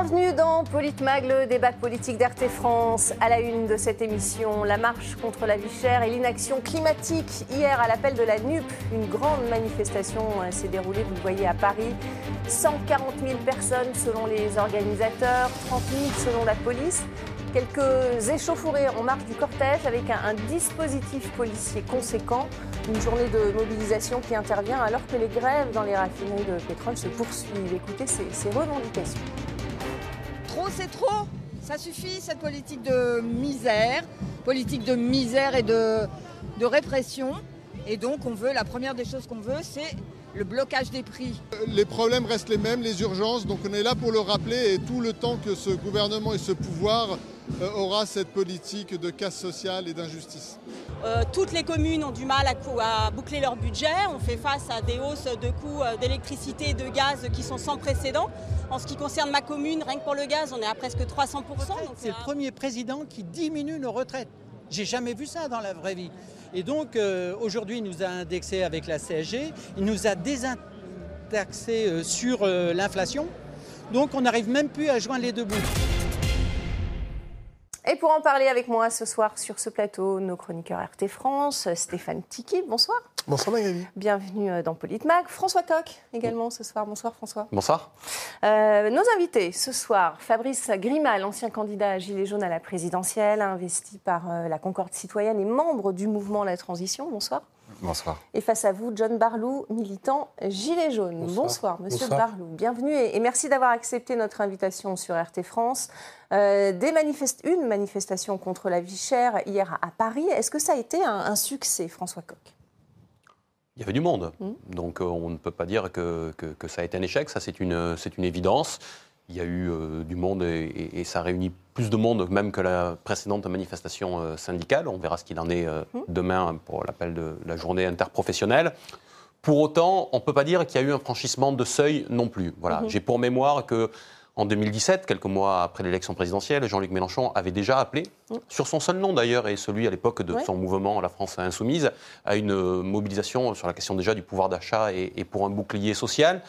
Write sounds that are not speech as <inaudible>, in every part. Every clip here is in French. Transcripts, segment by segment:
Bienvenue dans Politmag, le débat politique d'RT France. À la une de cette émission, la marche contre la vie chère et l'inaction climatique. Hier, à l'appel de la NUP, une grande manifestation euh, s'est déroulée, vous le voyez, à Paris. 140 000 personnes selon les organisateurs, 30 000 selon la police. Quelques échauffourées en marche du cortège avec un, dispositif policier conséquent. Une journée de mobilisation qui intervient alors que les grèves dans les raffineries de pétrole se poursuivent. Écoutez ces revendications. C'est trop. Ça suffit, cette politique de misère, politique de misère et de, de répression. Et donc, on veut, la première des choses qu'on veut, c'est le blocage des prix. Les problèmes restent les mêmes, les urgences, donc on est là pour le rappeler et tout le temps que ce gouvernement et ce pouvoir euh, aura cette politique de casse sociale et d'injustice. Euh, toutes les communes ont du mal à, à, boucler leur budget. On fait face à des hausses de coûts euh, d'électricité et de gaz qui sont sans précédent. En ce qui concerne ma commune, rien que pour le gaz, on est à presque 300%. C'est le premier président qui diminue nos retraites. J'ai jamais vu ça dans la vraie vie. Et donc euh, aujourd'hui, il nous a indexé avec la CSG, il nous a désintaxé euh, sur euh, l'inflation. Donc on n'arrive même plus à joindre les deux bouts. Et pour en parler avec moi ce soir sur ce plateau, nos chroniqueurs RT France, Stéphane Tiki, bonsoir. Bonsoir Magali. Bienvenue dans Politmag. François Coq également ce soir. Bonsoir François. Bonsoir. Euh, nos invités ce soir, Fabrice Grimal, ancien candidat à Gilets jaunes à la présidentielle, investi par euh, la Concorde citoyenne et membre du mouvement La Transition. Bonsoir. Bonsoir. Et face à vous, John Barlou, militant Gilets jaunes. Bonsoir, Bonsoir Monsieur Bonsoir. Barlou. Bienvenue et, merci d'avoir accepté notre invitation sur RT France. Euh, des manifest une manifestation contre la vie chère hier à Paris. Est-ce que ça a été un, un succès, François Coq? Il y avait du monde. Mmh. Donc euh, on ne peut pas dire que, que, que ça a été un échec, ça c'est une, une évidence. Il y a eu euh, du monde et, et, et, ça réunit plus de monde même que la précédente manifestation euh, syndicale. On verra ce qu'il en est euh, mmh. demain pour l'appel de la journée interprofessionnelle. Pour autant, on ne peut pas dire qu'il y a eu un franchissement de seuil non plus. Voilà. Mmh. J'ai pour mémoire que en 2017, quelques mois après l'élection présidentielle, Jean-Luc Mélenchon avait déjà appelé, mmh. sur son seul nom d'ailleurs, et celui à l'époque de ouais. son mouvement La France Insoumise, à une mobilisation sur la question déjà du pouvoir d'achat et, et, pour un bouclier social.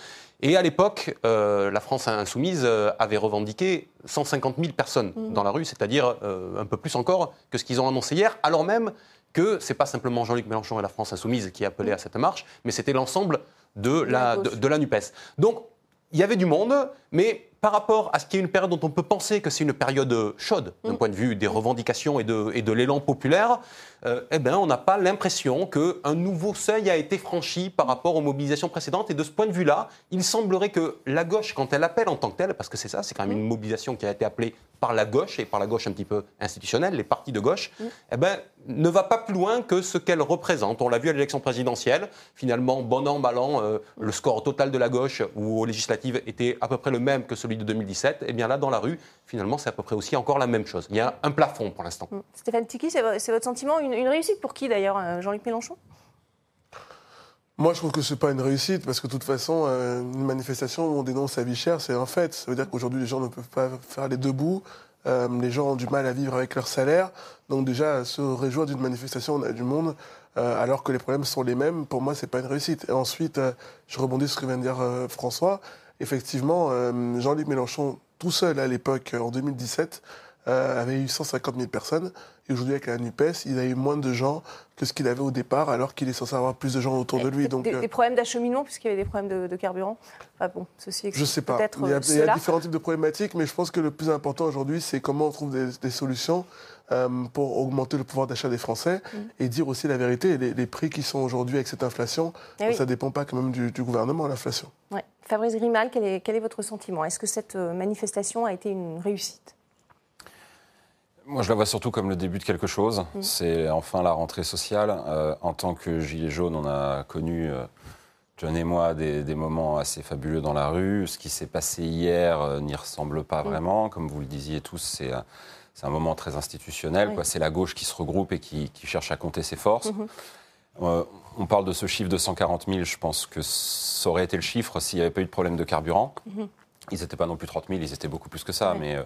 Et à l'époque, euh, la France Insoumise euh, avait revendiqué 150 000 personnes mmh. dans la rue, c'est-à-dire euh, un peu plus encore que ce qu'ils ont annoncé hier, alors même que ce n'est pas simplement Jean-Luc Mélenchon et la France Insoumise qui appelaient mmh. à cette marche, mais c'était l'ensemble de la, de, de la NUPES. Donc, il y avait du monde, mais par rapport à ce qui est une période dont on peut penser que c'est une période chaude, d'un mmh. point de vue des revendications et de, et de l'élan populaire, euh, eh ben, on n'a pas l'impression qu'un nouveau seuil a été franchi par rapport aux mobilisations précédentes. Et de ce point de vue-là, il semblerait que la gauche, quand elle appelle en tant que telle, parce que c'est ça, c'est quand même une mobilisation qui a été appelée par la gauche, et par la gauche un petit peu institutionnelle, les partis de gauche, mmh. eh ben, ne va pas plus loin que ce qu'elle représente. On l'a vu à l'élection présidentielle, finalement, bon an, mal an, euh, le score total de la gauche ou aux législatives était à peu près le même que celui de 2017. Et eh bien là, dans la rue, finalement, c'est à peu près aussi encore la même chose. Il y a un plafond pour l'instant. Mmh. Stéphane Tiki, c'est votre sentiment une, une, réussite pour qui d'ailleurs, euh, Jean-Luc Mélenchon? Moi, je trouve que ce n'est pas une réussite parce que de toute façon, euh, une manifestation où on dénonce la vie chère, c'est un fait. Ça veut dire qu'aujourd'hui, les gens ne peuvent pas faire les deux bouts. Euh, les gens ont du mal à vivre avec leur salaire. Donc déjà, se réjouir d'une manifestation, du monde, euh, alors que les problèmes sont les mêmes, pour moi, c'est pas une réussite. Et ensuite, euh, je rebondis sur ce que vient de dire François. Effectivement, Jean-Luc Mélenchon, tout seul à l'époque, en 2017, avait eu 150 000 personnes. Et aujourd'hui, avec la NUPES, il a eu moins de gens que ce qu'il avait au départ, alors qu'il est censé avoir plus de gens autour de lui. Donc, des, des problèmes d'acheminement, puisqu'il y avait des problèmes de, de carburant ah bon, ceci Je sais pas. Il y, a, il y, a, différents types de problématiques, mais je pense que le plus important aujourd'hui, c'est comment on trouve des, des solutions euh, pour augmenter le pouvoir d'achat des Français mmh. et dire aussi la vérité. Les, les prix qui sont aujourd'hui avec cette inflation, eh oui. ça ne dépend pas quand même du, du gouvernement, l'inflation. Ouais. Fabrice Grimal, quel est, quel est votre sentiment? Est-ce que cette euh, manifestation a été une réussite? Moi, je la vois surtout comme le début de quelque chose. Mmh. C'est enfin la rentrée sociale. Euh, en tant que gilet jaune, on a connu, euh, John et moi, des, des, moments assez fabuleux dans la rue. Ce qui s'est passé hier euh, n'y ressemble pas mmh. vraiment. Comme vous le disiez tous, c'est un moment très institutionnel. Oui. C'est la gauche qui se regroupe et qui, qui cherche à compter ses forces. Mmh. Euh, on parle de ce chiffre de 140 000. Je pense que ça aurait été le chiffre s'il n'y avait pas eu de problème de carburant. Ils n'étaient pas non plus 30 000, ils étaient beaucoup plus que ça. Mais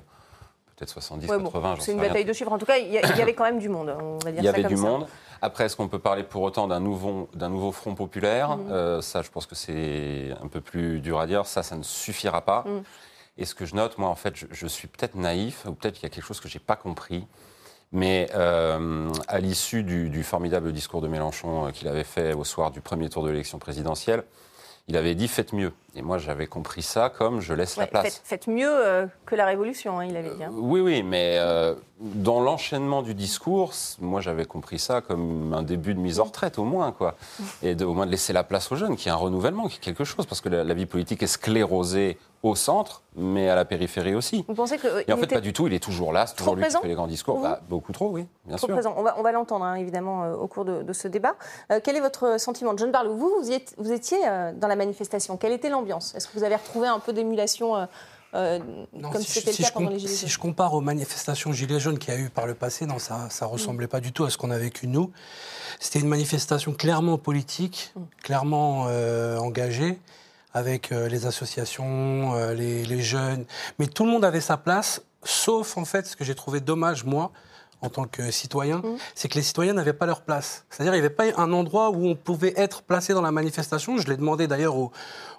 peut-être 70, ouais, 80. Bon, c'est une bataille de chiffres. En tout cas, il y, y, avait quand même du monde. On va dire il y avait du ça. monde. Après, est-ce qu'on peut parler pour autant d'un nouveau, nouveau front populaire mmh. euh, Ça, je pense que c'est un peu plus dur à dire. Ça, ça ne suffira pas. Mmh. Et ce que je note, moi, en fait, je, je suis peut-être naïf, ou peut-être qu'il y a quelque chose que j'ai pas compris. Mais euh, à l'issue du, du formidable discours de Mélenchon euh, qu'il avait fait au soir du premier tour de l'élection présidentielle, il avait dit faites mieux. Et moi, j'avais compris ça comme je laisse la place. faites, faites mieux euh, que la Révolution, hein, il avait dit. hein. Oui, oui, mais euh, dans l'enchaînement du discours, moi j'avais compris ça comme un début de mise en retraite au moins, quoi. <laughs> Et de, au moins de laisser la place aux jeunes, qui est un renouvellement, qui est quelque chose, parce que la, la vie politique est sclérosée au centre, mais à la périphérie aussi. Vous pensez que euh, Et en fait, pas du tout, il est toujours là, c'est toujours lui qui présent fait les grands discours. Bah, beaucoup trop, oui, bien trop sûr. présent On va, on va l'entendre hein, évidemment euh, au cours de, de ce débat. Euh, quel est votre sentiment, John Barlow Vous, vous, y êtes- vous étiez euh, dans la manifestation. Quelle était l'ambiance Est-ce que vous avez retrouvé un peu d'émulation euh, euh, Non, comme si, c'était si le cas pendant les Gilets si jaunes je compare aux manifestations Gilets jaunes qu'il y a eu par le passé, non, ça ne ressemblait pas du tout à ce qu'on a vécu nous. C'était une manifestation clairement politique, clairement euh, engagée, avec euh, les associations, les, les jeunes. Mais tout le monde avait sa place, sauf en fait ce que j'ai trouvé dommage, moi, en tant que citoyen, c'est que les citoyens n'avaient pas leur place. C'est-à-dire qu'il n'y avait pas un endroit où on pouvait être placé dans la manifestation. Je l'ai demandé d'ailleurs aux,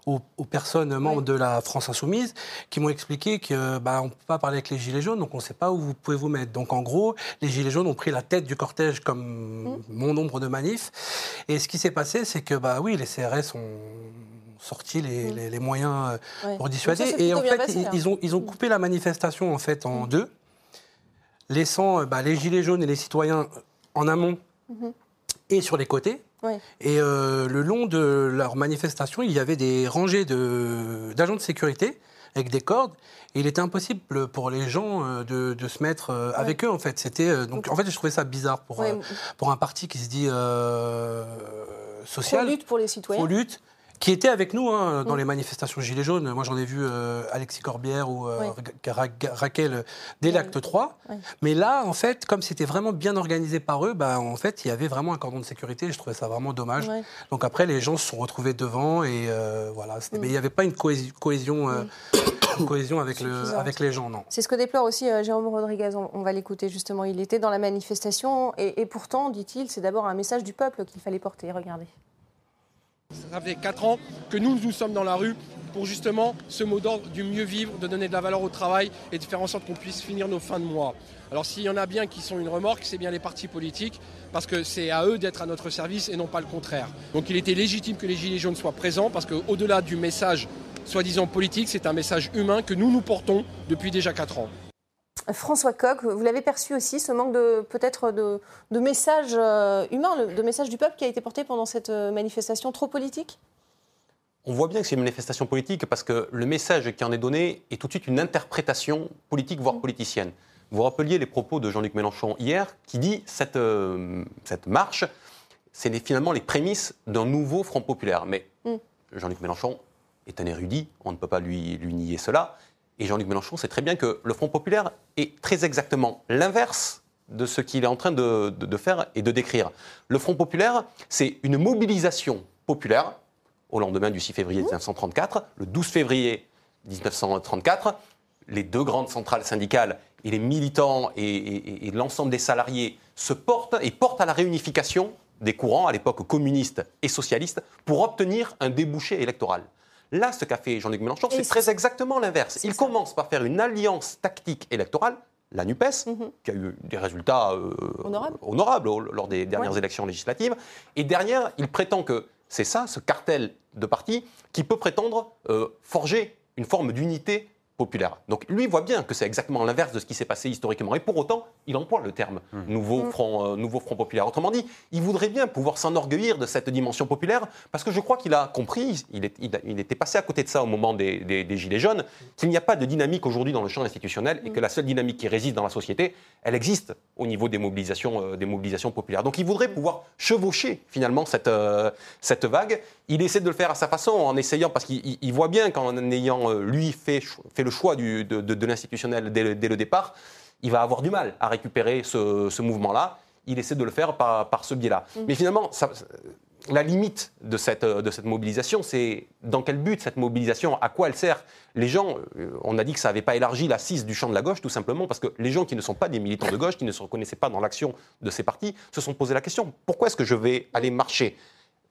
aux- aux personnes membres de la France Insoumise qui m'ont expliqué que bah, on ne peut pas parler avec les Gilets jaunes, donc on ne sait pas où vous pouvez vous mettre. Donc en gros, les Gilets jaunes ont pris la tête du cortège comme mon nombre de manifs. Et ce qui s'est passé, c'est que bah oui, les CRS ont sorti les, les- les moyens euh, Ouais. pour dissuader. ça, Et en fait, passé, ils, là. ils ont, ils ont coupé la manifestation en fait en deux, laissant euh, bah, les gilets jaunes et les citoyens en amont et sur les côtés. Et euh, le long de leur manifestation, il y avait des rangées d'agents de, sécurité avec des cordes. Et il était impossible pour les gens euh, de, de se mettre avec eux, en fait. C'était donc, en fait, je trouvais ça bizarre pour, Ouais. pour un parti qui se dit euh, social. Pro lutte pour les citoyens. Pro lutte, qui était avec nous hein, dans les manifestations Gilets jaunes. Moi, j'en ai vu euh, Alexis Corbière ou euh, Oui. Ra- Ra- Raquel dès l'acte 3. Oui. Mais là, en fait, comme c'était vraiment bien organisé par eux, bah, en fait, il y avait vraiment un cordon de sécurité. Je trouvais ça vraiment dommage. Donc après, les gens se sont retrouvés devant et euh, voilà. Mais il n'y avait pas une cohési- cohésion, euh, <coughs> une cohésion avec, le, Suffisante. avec les gens, non. C'est ce que déplore aussi euh, Jérôme Rodriguez. On, on va l'écouter justement. Il était dans la manifestation et, et pourtant, dit-il, c'est d'abord un message du peuple qu'il fallait porter. Regardez. Ça fait 4 ans que nous, nous sommes dans la rue pour justement ce mot d'ordre du mieux vivre, de donner de la valeur au travail et de faire en sorte qu'on puisse finir nos fins de mois. Alors s'il y en a bien qui sont une remorque, c'est bien les partis politiques, parce que c'est à eux d'être à notre service et non pas le contraire. Donc il était légitime que les Gilets jaunes soient présents, parce qu'au-delà du message soi-disant politique, c'est un message humain que nous nous portons depuis déjà 4 ans. François Coq, vous l'avez perçu aussi, ce manque de peut-être de, de message euh, humain, de message du peuple qui a été porté pendant cette euh, manifestation trop politique? On voit bien que c'est une manifestation politique parce que le message qui en est donné est tout de suite une interprétation politique, voire politicienne. Vous rappeliez les propos de Jean-Luc Mélenchon hier qui dit cette, euh, cette marche, c'est finalement les prémices d'un nouveau Front populaire. Mais Mm. Jean-Luc Mélenchon est un érudit, on ne peut pas lui, lui nier cela. Et Jean-Luc Mélenchon sait très bien que le Front populaire est très exactement l'inverse de ce qu'il est en train de, de- de faire et de décrire. Le Front populaire, c'est une mobilisation populaire au lendemain du 6 février 1934, le 12 février 1934, les deux grandes centrales syndicales et les militants et, et- et l'ensemble des salariés se portent et portent à la réunification des courants, à l'époque communistes et socialistes, pour obtenir un débouché électoral. Là, ce qu'a fait Jean-Luc Mélenchon, c'est très exactement l'inverse. Il ça. commence par faire une alliance tactique électorale, la NUPES, Mhm. qui a eu des résultats euh, Honorables. lors des dernières Ouais. élections législatives. Et derrière, il prétend que c'est ça, ce cartel de partis, qui peut prétendre euh, forger une forme d'unité populaire. Donc lui voit bien que c'est exactement l'inverse de ce qui s'est passé historiquement. Et pour autant, il emploie le terme nouveau, Mm. front, euh, nouveau front populaire. Autrement dit, il voudrait bien pouvoir s'enorgueillir de cette dimension populaire, parce que je crois qu'il a compris, il, est- il a- il était passé à côté de ça au moment des, des- des Gilets jaunes, qu'il n'y a pas de dynamique aujourd'hui dans le champ institutionnel et que la seule dynamique qui résiste dans la société, elle existe au niveau des mobilisations, euh, des mobilisations populaires. Donc il voudrait pouvoir chevaucher finalement cette, euh, cette vague. Il essaie de le faire à sa façon, en essayant, parce qu'il il- il voit bien qu'en ayant, euh, lui, fait, fait le choix du- de, de- de l'institutionnel dès, le- dès le départ, il va avoir du mal à récupérer ce, ce mouvement-là. Il essaie de le faire par, par ce biais-là. Mais finalement, ça- la limite de cette, de cette mobilisation, c'est dans quel but cette mobilisation, à quoi elle sert? Les gens, euh, on a dit que ça n'avait pas élargi l'assise du champ de la gauche, tout simplement parce que les gens qui ne sont pas des militants de gauche, qui ne se reconnaissaient pas dans l'action de ces partis, se sont posé la question pourquoi est-ce que je vais aller marcher?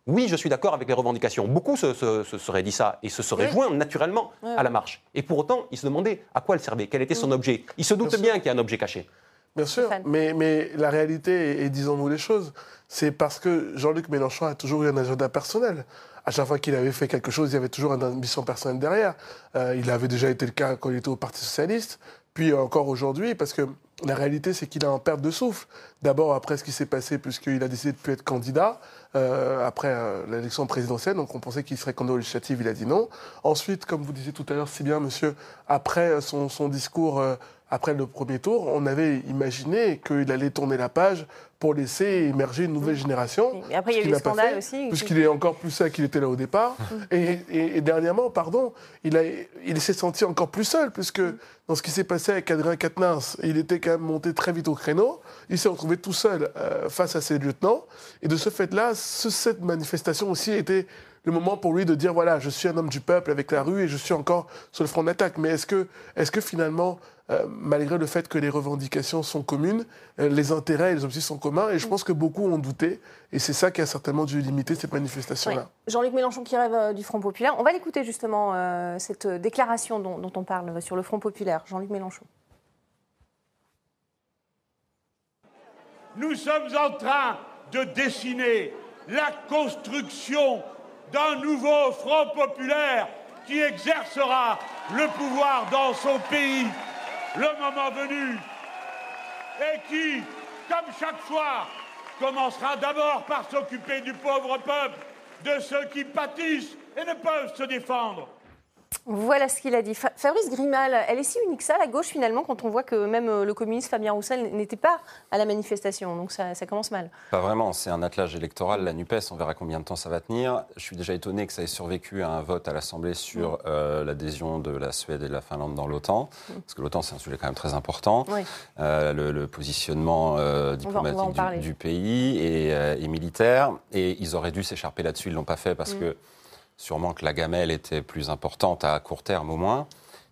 Oui, je suis d'accord avec les revendications. Beaucoup se, se- se seraient dit ça et se seraient Oui. joints naturellement à la marche. Et pour autant, ils se demandaient à quoi elle servait, quel était son objet. Ils se doutent Bien qu'il y a un objet caché. Bien sûr, mais, mais la réalité, et, et disons-nous les choses, c'est parce que Jean-Luc Mélenchon a toujours eu un agenda personnel. À chaque fois qu'il avait fait quelque chose, il y avait toujours une ambition personnelle derrière. Euh, il avait déjà été le cas quand il était au Parti Socialiste, puis encore aujourd'hui, parce que la réalité, c'est qu'il est en perte de souffle. D'abord, après ce qui s'est passé, puisqu'il a décidé de ne plus être candidat, euh, après euh, l'élection présidentielle, donc on pensait qu'il serait candidat aux législatives, il a dit non. Ensuite, comme vous disiez tout à l'heure si bien, monsieur, après son, son discours, euh, après le premier tour, on avait imaginé qu'il allait tourner la page pour laisser émerger une nouvelle génération. Et après, il y a eu scandales fait, aussi. Puisqu'il est encore plus seul qu'il était là au départ. et, et- et dernièrement, pardon, il, a, il s'est senti encore plus seul, puisque dans ce qui s'est passé avec Adrien Quatennens, il était quand même monté très vite au créneau. Il s'est retrouvé tout seul euh, face à ses lieutenants. Et de ce fait-là, ce- cette manifestation aussi était le moment pour lui de dire voilà, je suis un homme du peuple avec la rue et je suis encore sur le front d'attaque. Mais est-ce que, finalement, euh, malgré le fait que les revendications sont communes, euh, les intérêts et les objectifs sont communs Et je pense que beaucoup ont douté. Et c'est ça qui a certainement dû limiter cette manifestation-là. Jean-Luc Mélenchon qui rêve du Front Populaire. On va l'écouter justement, cette déclaration dont, on parle sur le Front Populaire. Jean-Luc Mélenchon. Nous sommes en train de dessiner la construction d'un nouveau Front populaire qui exercera le pouvoir dans son pays le moment venu et qui, comme chaque fois, commencera d'abord par s'occuper du pauvre peuple, de ceux qui pâtissent et ne peuvent se défendre. Voilà ce qu'il a dit. Fa- Fabrice Grimal, elle est si unique ça, la gauche, finalement, quand on voit que même euh, le communiste Fabien Roussel n'était pas à la manifestation. Donc ça, ça commence mal. Pas vraiment, c'est un attelage électoral, la NUPES, on verra combien de temps ça va tenir. Je suis déjà étonné que ça ait survécu à un vote à l'Assemblée sur euh, l'adhésion de la Suède et de la Finlande dans l'OTAN, parce que l'OTAN c'est un sujet quand même très important. Oui. Euh, le, le positionnement euh, diplomatique du, du pays et, et militaire, et ils auraient dû s'écharper là-dessus, ils l'ont pas fait parce Mm. que sûrement que la gamelle était plus importante à court terme au moins.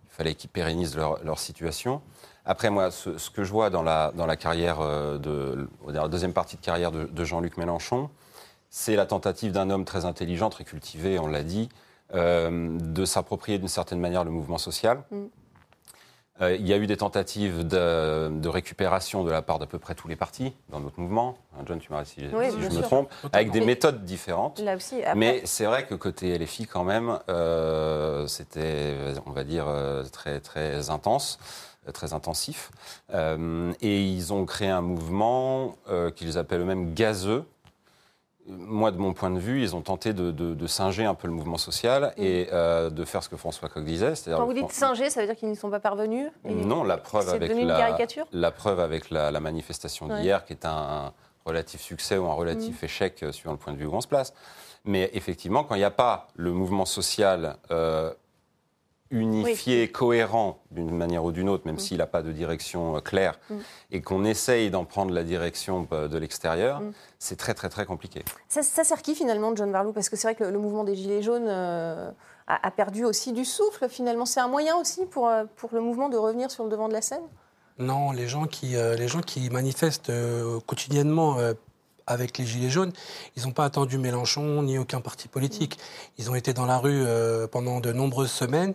Il fallait qu'ils pérennisent leur, situation. Après, moi, ce, que je vois dans la, euh, deuxième partie de carrière de, de Jean-Luc Mélenchon, c'est la tentative d'un homme très intelligent, très cultivé, on l'a dit, euh, de s'approprier d'une certaine manière le mouvement social. Mm. Euh, il y a eu des tentatives de, de récupération de la part d'à peu près tous les partis dans notre mouvement. Hein, John, tu m'arrêtes si, Oui, si je me trompe, avec des Mais- méthodes différentes. Là aussi, après, Mais c'est vrai que côté LFI, quand même, euh, c'était, on va dire, euh, très, très intense, euh, très intensif. Euh, et ils ont créé un mouvement euh, qu'ils appellent eux-mêmes gazeux. Moi, de mon point de vue, ils ont tenté de, de- de singer un peu le mouvement social et euh, de faire ce que François Coq disait. quand vous dites singer, ça veut dire qu'ils n'y sont pas parvenus Et non, la preuve avec la, caricature? la preuve avec la, la manifestation Ouais. d'hier, qui est un, relatif succès ou un relatif échec euh, suivant le point de vue où on se place. Mais effectivement, quand il n'y a pas le mouvement social euh, unifié, cohérent d'une manière ou d'une autre, même s'il n'a pas de direction euh, claire, Mm. et qu'on essaye d'en prendre la direction euh, de l'extérieur, Mm. c'est très très très compliqué. Ça, ça sert qui finalement, John Varlou Parce que c'est vrai que le, le mouvement des Gilets jaunes euh, a, a perdu aussi du souffle finalement. C'est un moyen aussi pour, euh, pour le mouvement de revenir sur le devant de la scène? Non, les gens qui, euh, les gens qui manifestent euh, quotidiennement euh, avec les Gilets jaunes, ils n'ont pas attendu Mélenchon ni aucun parti politique. Ils ont été dans la rue euh, pendant de nombreuses semaines,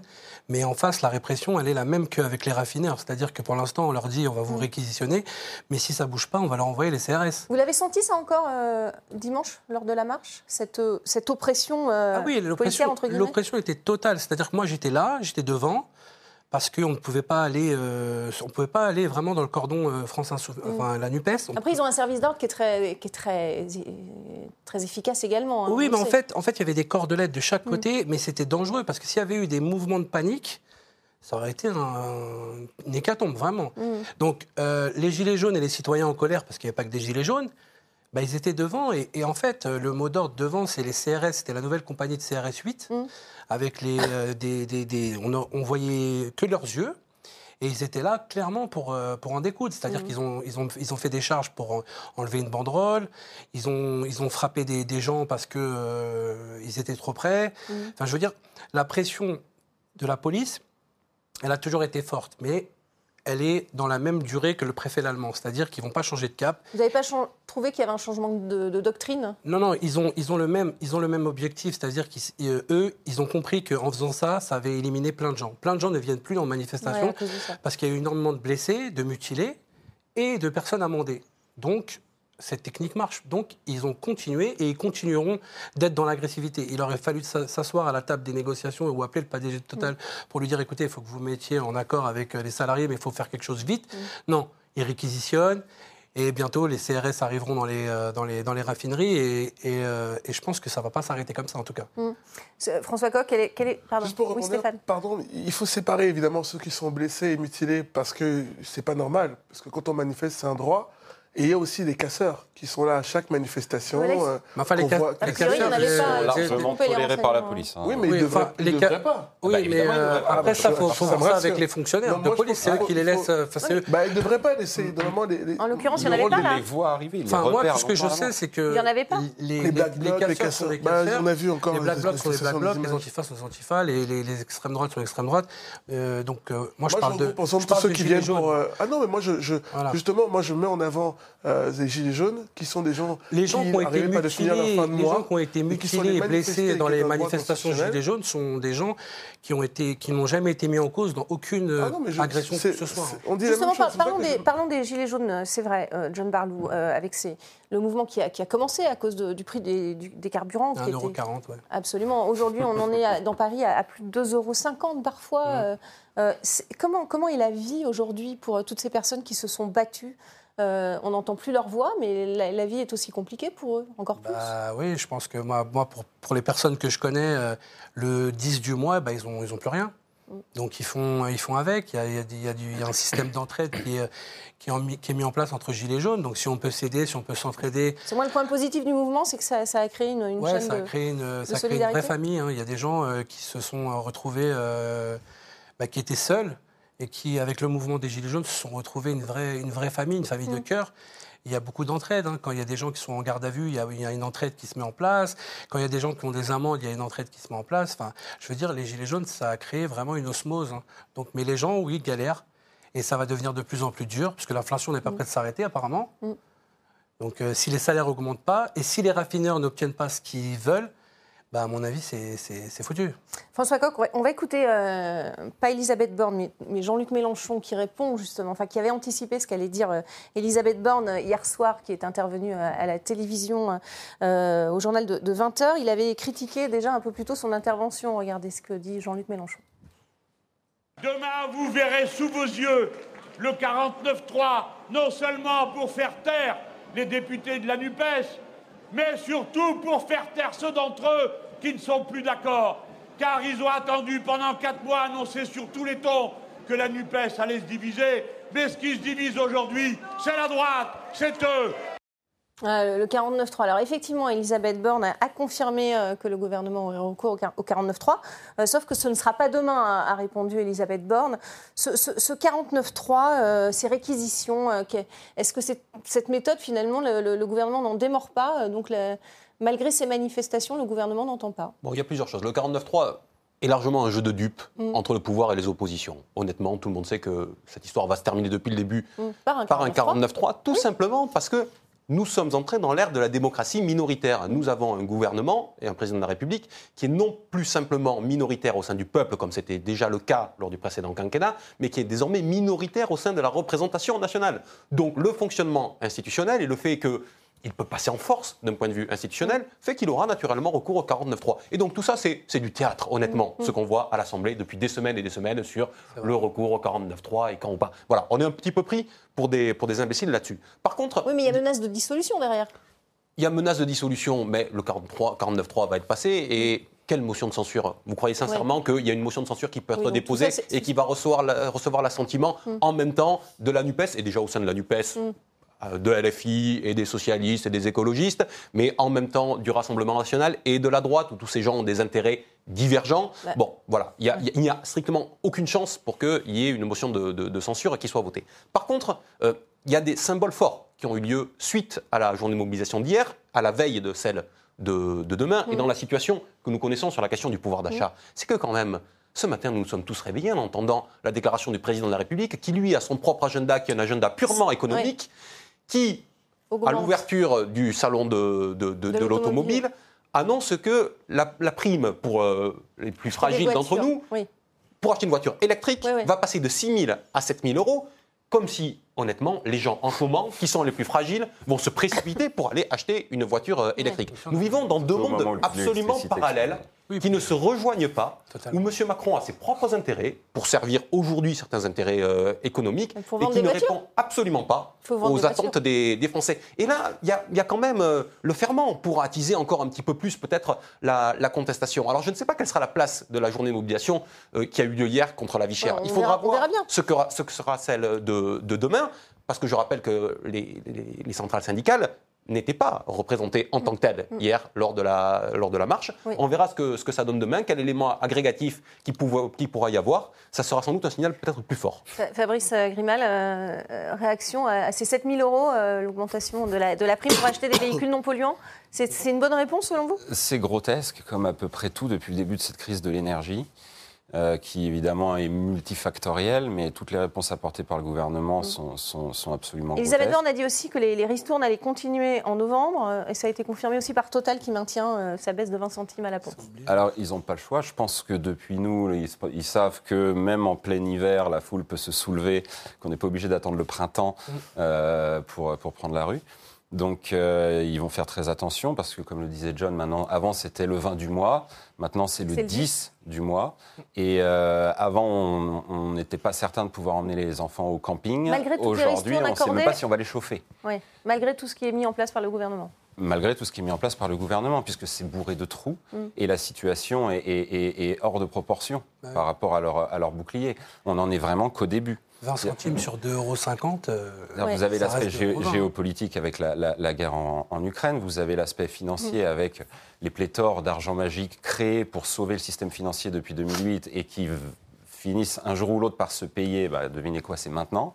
mais en face, la répression, elle est la même qu'avec les raffineurs. C'est-à-dire que pour l'instant, on leur dit on va vous réquisitionner, mais si ça bouge pas, on va leur envoyer les CRS. Vous l'avez senti ça encore euh, dimanche lors de la marche Cette, euh, cette oppression euh, Ah oui, policière entre guillemets? l'oppression était totale. C'est-à-dire que moi, j'étais là, j'étais devant, parce qu'on ne pouvait pas aller, euh, on pouvait pas aller vraiment dans le cordon euh, France Insou- enfin la Nupes. On Après, ils ont un service d'ordre qui est très, qui est très, très efficace également. hein, Oui, mais en sait. fait, en fait, il y avait des cordelettes de Mm. chaque côté, mais c'était dangereux parce que s'il y avait eu des mouvements de panique, ça aurait été un, une hécatombe, vraiment. Mm. Donc, euh, les gilets jaunes et les citoyens en colère, parce qu'il n'y a pas que des gilets jaunes, bah, ils étaient devant. Et, et en fait, euh, le mot d'ordre devant, c'est les CRS, c'était la nouvelle compagnie de CRS 8, Mm. avec les, euh, des, des- des- on, on voyait que leurs yeux. Et ils étaient là clairement pour, euh, pour en découdre. C'est-à-dire Mhm. qu'ils ont, ils ont, ils ont fait des charges pour en- enlever une banderole. Ils ont, ils ont frappé des, des gens parce que euh, ils étaient trop près. Mhm. Enfin, je veux dire, la pression de la police, elle a toujours été forte. Mais elle est dans la même durée que le préfet allemand, c'est-à-dire qu'ils vont pas changer de cap. Vous n'avez pas trouvé qu'il y avait un changement de, de doctrine? Non, non, ils ont, ils ont, le, même, ils ont le même objectif, c'est-à-dire qu'eux, ils ont compris qu'en faisant ça, ça avait éliminé plein de gens. Plein de gens ne viennent plus en manifestation Ouais, parce qu'il y a eu énormément de blessés, de mutilés et de personnes amendées. Donc, cette technique marche. Donc, ils ont continué et ils continueront d'être dans l'agressivité. Il aurait fallu s'a- s'asseoir à la table des négociations ou appeler le PDG de Total pour lui dire écoutez, il faut que vous mettiez en accord avec euh, les salariés, mais il faut faire quelque chose vite. Non, ils réquisitionnent. Et bientôt, les CRS arriveront dans les, euh, dans les, dans les raffineries. Et, et, euh, et je pense que ça ne va pas s'arrêter comme ça, en tout cas. Ce- François Coq, quel est, quel est- pardon. Juste pour oui, Stéphane. pardon, il faut séparer évidemment ceux qui sont blessés et mutilés parce que c'est pas normal. Parce que quand on manifeste, c'est un droit. Et il y a aussi des casseurs qui sont là à chaque manifestation. Euh, Mais enfin, les ca- voit- les casseurs, pas, j'ai- largement coupé les toléré par la renseignements. police. hein. Oui, mais Oui, ils devraient, enfin, ils les devraient ca- pas. Oui, Bah, mais euh, après ça, il faut, Ça voir ça avec les fonctionnaires Non, de police. pense C'est eux qui les laissent. euh, Bah, ils ne devraient pas laisser. Normalement, les, les- En l'occurrence, il y en avait pas là. les voit arriver. Enfin, moi, ce que je sais, c'est que Il y en avait pas les, Les Black Blocs, les casseurs sont des Bah, casseurs. on a vu encore les Black Blocs sont les Black Blocs, les. Antifas sont les Antifas, les, extrêmes droites sont les extrêmes droites. Euh, donc, euh, moi, je parle de. je tous parle ceux qui viennent pour. euh, Ah non, mais moi, justement, moi, je mets en avant euh, les gilets jaunes, qui sont des gens Les gens qui ont été n'arrivaient pas de finir leur mutilés, fin de les mois, gens qui ont été mutilés et blessés dans les manifestations gilets jaunes sont des gens qui ont été, qui n'ont jamais été mis en cause dans aucune Ah non, je- agression ce soit. c'est- On dit la Justement, chose. parlons, des, parlons des Gilets jaunes, euh, c'est vrai, euh, John Barlou, euh, avec le mouvement qui a, qui a commencé à cause de- du prix des, du- des carburants. qui était- 1,40€, ouais. Absolument. Aujourd'hui, on en est à- dans Paris à, à plus de 2,50 euros parfois. C'est- comment, comment est la vie aujourd'hui pour toutes ces personnes qui se sont battues Euh, On n'entend plus leur voix, mais la, la vie est aussi compliquée pour eux, encore plus. Bah oui, je pense que moi, moi pour, pour les personnes que je connais, euh, le 10 du mois, bah, ils n'ont ils ont plus rien. Donc ils font, ils font avec. Il y a, il y a des- il y a du- il y a un système d'entraide qui est, qui, est en mis- en place entre Gilets jaunes. Donc si on peut s'aider, si on peut s'entraider, C'est moi le point positif du mouvement, c'est que ça, ça a créé une, une Ouais, chaîne ça a créé une, ça a créé une vraie famille. hein. Il y a des gens euh, qui se sont retrouvés, euh, bah, qui étaient seuls et qui, avec le mouvement des Gilets jaunes, se sont retrouvés une vraie, une vraie famille, une famille Mm. de cœur. Il y a beaucoup d'entraide. hein. Quand il y a des gens qui sont en garde à vue, il y, a, il y a une entraide qui se met en place. Quand il y a des gens qui ont des amendes, il y a une entraide qui se met en place. Enfin, je veux dire, les Gilets jaunes, ça a créé vraiment une osmose. hein. Donc, mais les gens, oui, galèrent. Et ça va devenir de plus en plus dur, puisque l'inflation n'est pas prête de s'arrêter, apparemment. Mm. Donc, euh, si les salaires augmentent pas et si les raffineurs n'obtiennent pas ce qu'ils veulent, bah, à mon avis, c'est- foutu. François Coq, on va écouter, euh, pas Elisabeth Borne, mais, mais Jean-Luc Mélenchon qui répond justement, enfin qui avait anticipé ce qu'allait dire euh, Elisabeth Borne euh, hier soir, qui est intervenue à la télévision euh, au journal de, 20h. Il avait critiqué déjà un peu plus tôt son intervention. Regardez ce que dit Jean-Luc Mélenchon. Demain, vous verrez sous vos yeux le 49-3, non seulement pour faire taire les députés de la NUPES, mais surtout pour faire taire ceux d'entre eux qui ne sont plus d'accord. Car ils ont attendu pendant quatre mois, annoncé sur tous les tons, que la NUPES allait se diviser. Mais ce qui se divise aujourd'hui, c'est la droite, c'est eux. Euh, le 49.3. Alors effectivement, Elisabeth Borne a, confirmé euh, que le gouvernement aurait recours au, au 49.3, euh, sauf que ce ne sera pas demain, a, a répondu Elisabeth Borne. Ce, ce- ce 49.3, euh, ces réquisitions, est-ce que cette méthode, finalement, le, le- le gouvernement n'en démord pas Donc la- malgré ces manifestations, le gouvernement n'entend pas? Bon, il y a plusieurs choses. Le 49-3 est largement un jeu de dupes Mm. entre le pouvoir et les oppositions. Honnêtement, tout le monde sait que cette histoire va se terminer depuis le début Mm. Par un par un 49.3. 49-3, tout simplement parce que nous sommes entrés dans l'ère de la démocratie minoritaire. Nous avons un gouvernement et un président de la République qui est non plus simplement minoritaire au sein du peuple, comme c'était déjà le cas lors du précédent quinquennat, mais qui est désormais minoritaire au sein de la représentation nationale. Donc le fonctionnement institutionnel et le fait que il peut passer en force d'un point de vue institutionnel, fait qu'il aura naturellement recours au 49.3. Et donc tout ça, c'est du théâtre, honnêtement, ce qu'on voit à l'Assemblée depuis des semaines et des semaines sur le recours au 49.3 et quand ou pas. Voilà, on est un petit peu pris pour des, pour des imbéciles là-dessus. Par contre, Oui, mais il y a menace de dissolution derrière. il y a menace de dissolution, mais le 43, 49.3 va être passé et quelle motion de censure? Vous croyez sincèrement qu'il y a une motion de censure qui peut être Oui, déposée ça, et qui va recevoir la- recevoir l'assentiment en même temps de la NUPES et déjà au sein de la NUPES Mm. Euh, de LFI et des socialistes et des écologistes, mais en même temps du Rassemblement national et de la droite, où tous ces gens ont des intérêts divergents. Bah. Bon, voilà, il a- n'y a, strictement aucune chance pour qu'il y ait une motion de, de- de censure qui soit votée. Par contre, euh, il y a des symboles forts qui ont eu lieu suite à la journée de mobilisation d'hier, à la veille de celle de, de demain, et dans la situation que nous connaissons sur la question du pouvoir d'achat. C'est que quand même, Ce matin, nous nous sommes tous réveillés en entendant la déclaration du président de la République, qui lui a son propre agenda, qui est un agenda purement économique, qui, à l'ouverture du salon de, de- de- de l'automobile. l'automobile, annonce que la, la prime pour euh, les plus fragiles d'entre nous, Oui. pour acheter une voiture électrique, Oui, oui. va passer de 6 000 à 7 000 euros, comme si, honnêtement, les gens en ce moment, qui sont les plus fragiles, vont se précipiter pour aller acheter une voiture euh, électrique. Nous vivons dans deux mondes absolument parallèles, Oui, qui ne se rejoignent pas, Totalement. où M. Macron a ses propres intérêts, pour servir aujourd'hui certains intérêts euh, économiques, et qui ne voitures. répond absolument pas aux des attentes des, des Français. Et là, il y a, il y a quand même euh, le ferment pour attiser encore un petit peu plus peut-être la, la contestation. Alors je ne sais pas quelle sera la place de la journée de mobilisation euh, qui a eu lieu hier contre la vie chère. Il faudra verra- voir ce que, ce que sera celle de, de demain, parce que je rappelle que les, les- les centrales syndicales n'étaient pas représentées en tant que telles hier lors de la, lors de la marche. Mm. Oui. On verra ce que, ce que ça donne demain, quel élément agrégatif qui, pouvo- qui pourra y avoir. Ça sera sans doute un signal peut-être plus fort. Fa- Fabrice euh, Grimal, euh, euh, réaction à, à ces 7 000 euros, euh, l'augmentation de la, de la prime pour acheter des véhicules non polluants? C'est c'est une bonne réponse selon vous? C'est grotesque, comme à peu près tout depuis le début de cette crise de l'énergie, euh, qui évidemment est multifactorielle, mais toutes les réponses apportées par le gouvernement sont, sont- sont absolument Elisabeth. Borne a dit aussi que les, les ristournes allaient continuer en novembre, euh, et ça a été confirmé aussi par Total qui maintient euh, sa baisse de 20 centimes à la pompe. Alors, ils n'ont pas le choix. Je pense que depuis nous, ils, ils savent que même en plein hiver, la foule peut se soulever, qu'on n'est pas obligé d'attendre le printemps euh, pour, pour prendre la rue. Donc, euh, ils vont faire très attention parce que, comme le disait John, maintenant, avant c'était le 20 du mois, maintenant c'est le, C'est le 10 du mois. Et euh, avant, on- n'était pas certain de pouvoir emmener les enfants au camping. Malgré toutes les Aujourd'hui, on ne sait même pas si on va les chauffer Ouais. Malgré tout ce qui est mis en place par le gouvernement. malgré tout ce qui est mis en place par le gouvernement, puisque c'est bourré de trous Mm. et la situation est, est- est- est hors de proportion Ouais. par rapport à leur, à leur bouclier. On n'en est vraiment qu'au début. 20 centimes sur 2,50 euros. euh, Ouais. Vous avez l'aspect gé- géopolitique avec la, la- la guerre en, en Ukraine, vous avez l'aspect financier Mm. avec les pléthores d'argent magique créés pour sauver le système financier depuis 2008 et qui finissent un jour ou l'autre par se payer, bah, devinez quoi, c'est maintenant.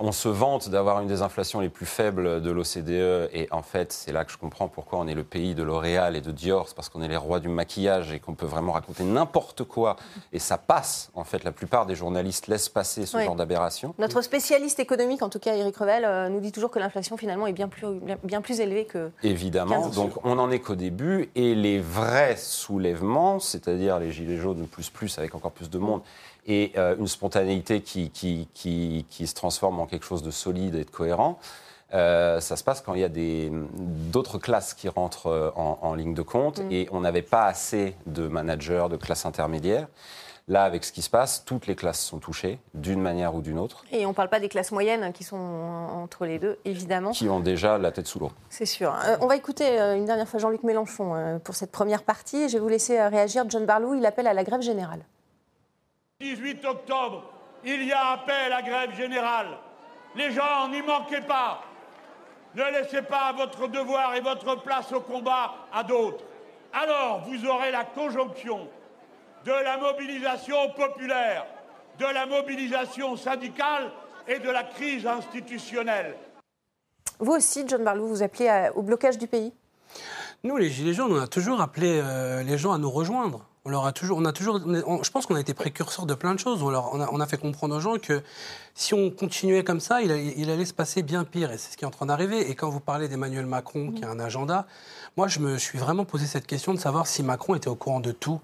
On se vante d'avoir une des inflations les plus faibles de l'OCDE et en fait, c'est là que je comprends pourquoi on est le pays de L'Oréal et de Dior, c'est parce qu'on est les rois du maquillage et qu'on peut vraiment raconter n'importe quoi et ça passe. En fait, la plupart des journalistes laissent passer ce Oui. genre d'aberration. Notre spécialiste économique, en tout cas Eric Revel, euh, nous dit toujours que l'inflation finalement est bien plus, bien, plus élevée que. Évidemment, donc on n'en est qu'au début et les vrais soulèvements, c'est-à-dire les gilets jaunes plus plus avec encore plus de monde et euh, une spontanéité qui, qui, qui, qui se transforme en quelque chose de solide et de cohérent, euh, ça se passe quand il y a des- d'autres classes qui rentrent euh, en, en ligne de compte Mm. et on n'avait pas assez de managers, de classes intermédiaires. Là, avec ce qui se passe, toutes les classes sont touchées d'une manière ou d'une autre, Et on ne parle pas des classes moyennes hein, qui sont entre les deux, évidemment. qui ont déjà la tête sous l'eau. C'est sûr. Euh, on va écouter euh, une dernière fois Jean-Luc Mélenchon euh, pour cette première partie. Je vais vous laisser réagir. John Barlou, il appelle à la grève générale. 18 octobre, il y a appel à grève générale. Les gens, n'y manquez pas. Ne laissez pas votre devoir et votre place au combat à d'autres. Alors, vous aurez la conjonction de la mobilisation populaire, de la mobilisation syndicale et de la crise institutionnelle. Vous aussi, John Barlou, vous appelez à- au blocage du pays? Nous, les Gilets jaunes, on a toujours appelé euh, les gens à nous rejoindre. On a toujours, je pense qu'on a été précurseurs de plein de choses. On, a, fait comprendre aux gens que si on continuait comme ça, il allait se passer bien pire. Et c'est ce qui est en train d'arriver. Et quand vous parlez d'Emmanuel Macron, qui a un agenda, moi, je me suis vraiment posé cette question de savoir si Macron était au courant de tout.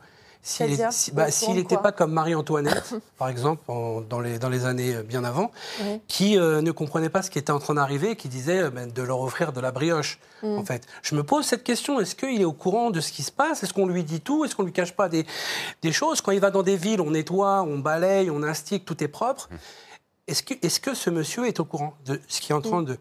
S'il si- bah, s'il n'était pas comme Marie-Antoinette, <laughs> par exemple, en- dans, les, dans les années bien avant, Oui. qui euh, ne comprenait pas ce qui était en train d'arriver et qui disait euh, ben, de leur offrir de la brioche. Mm. En fait, je me pose cette question est-ce qu'il est au courant de ce qui se passe? Est-ce qu'on lui dit tout? Est-ce qu'on lui cache pas des, des choses? Quand il va dans des villes, on nettoie, on balaye, on instique, tout est propre. Est-ce que, est que ce monsieur est au courant de ce qui est en train Mm. de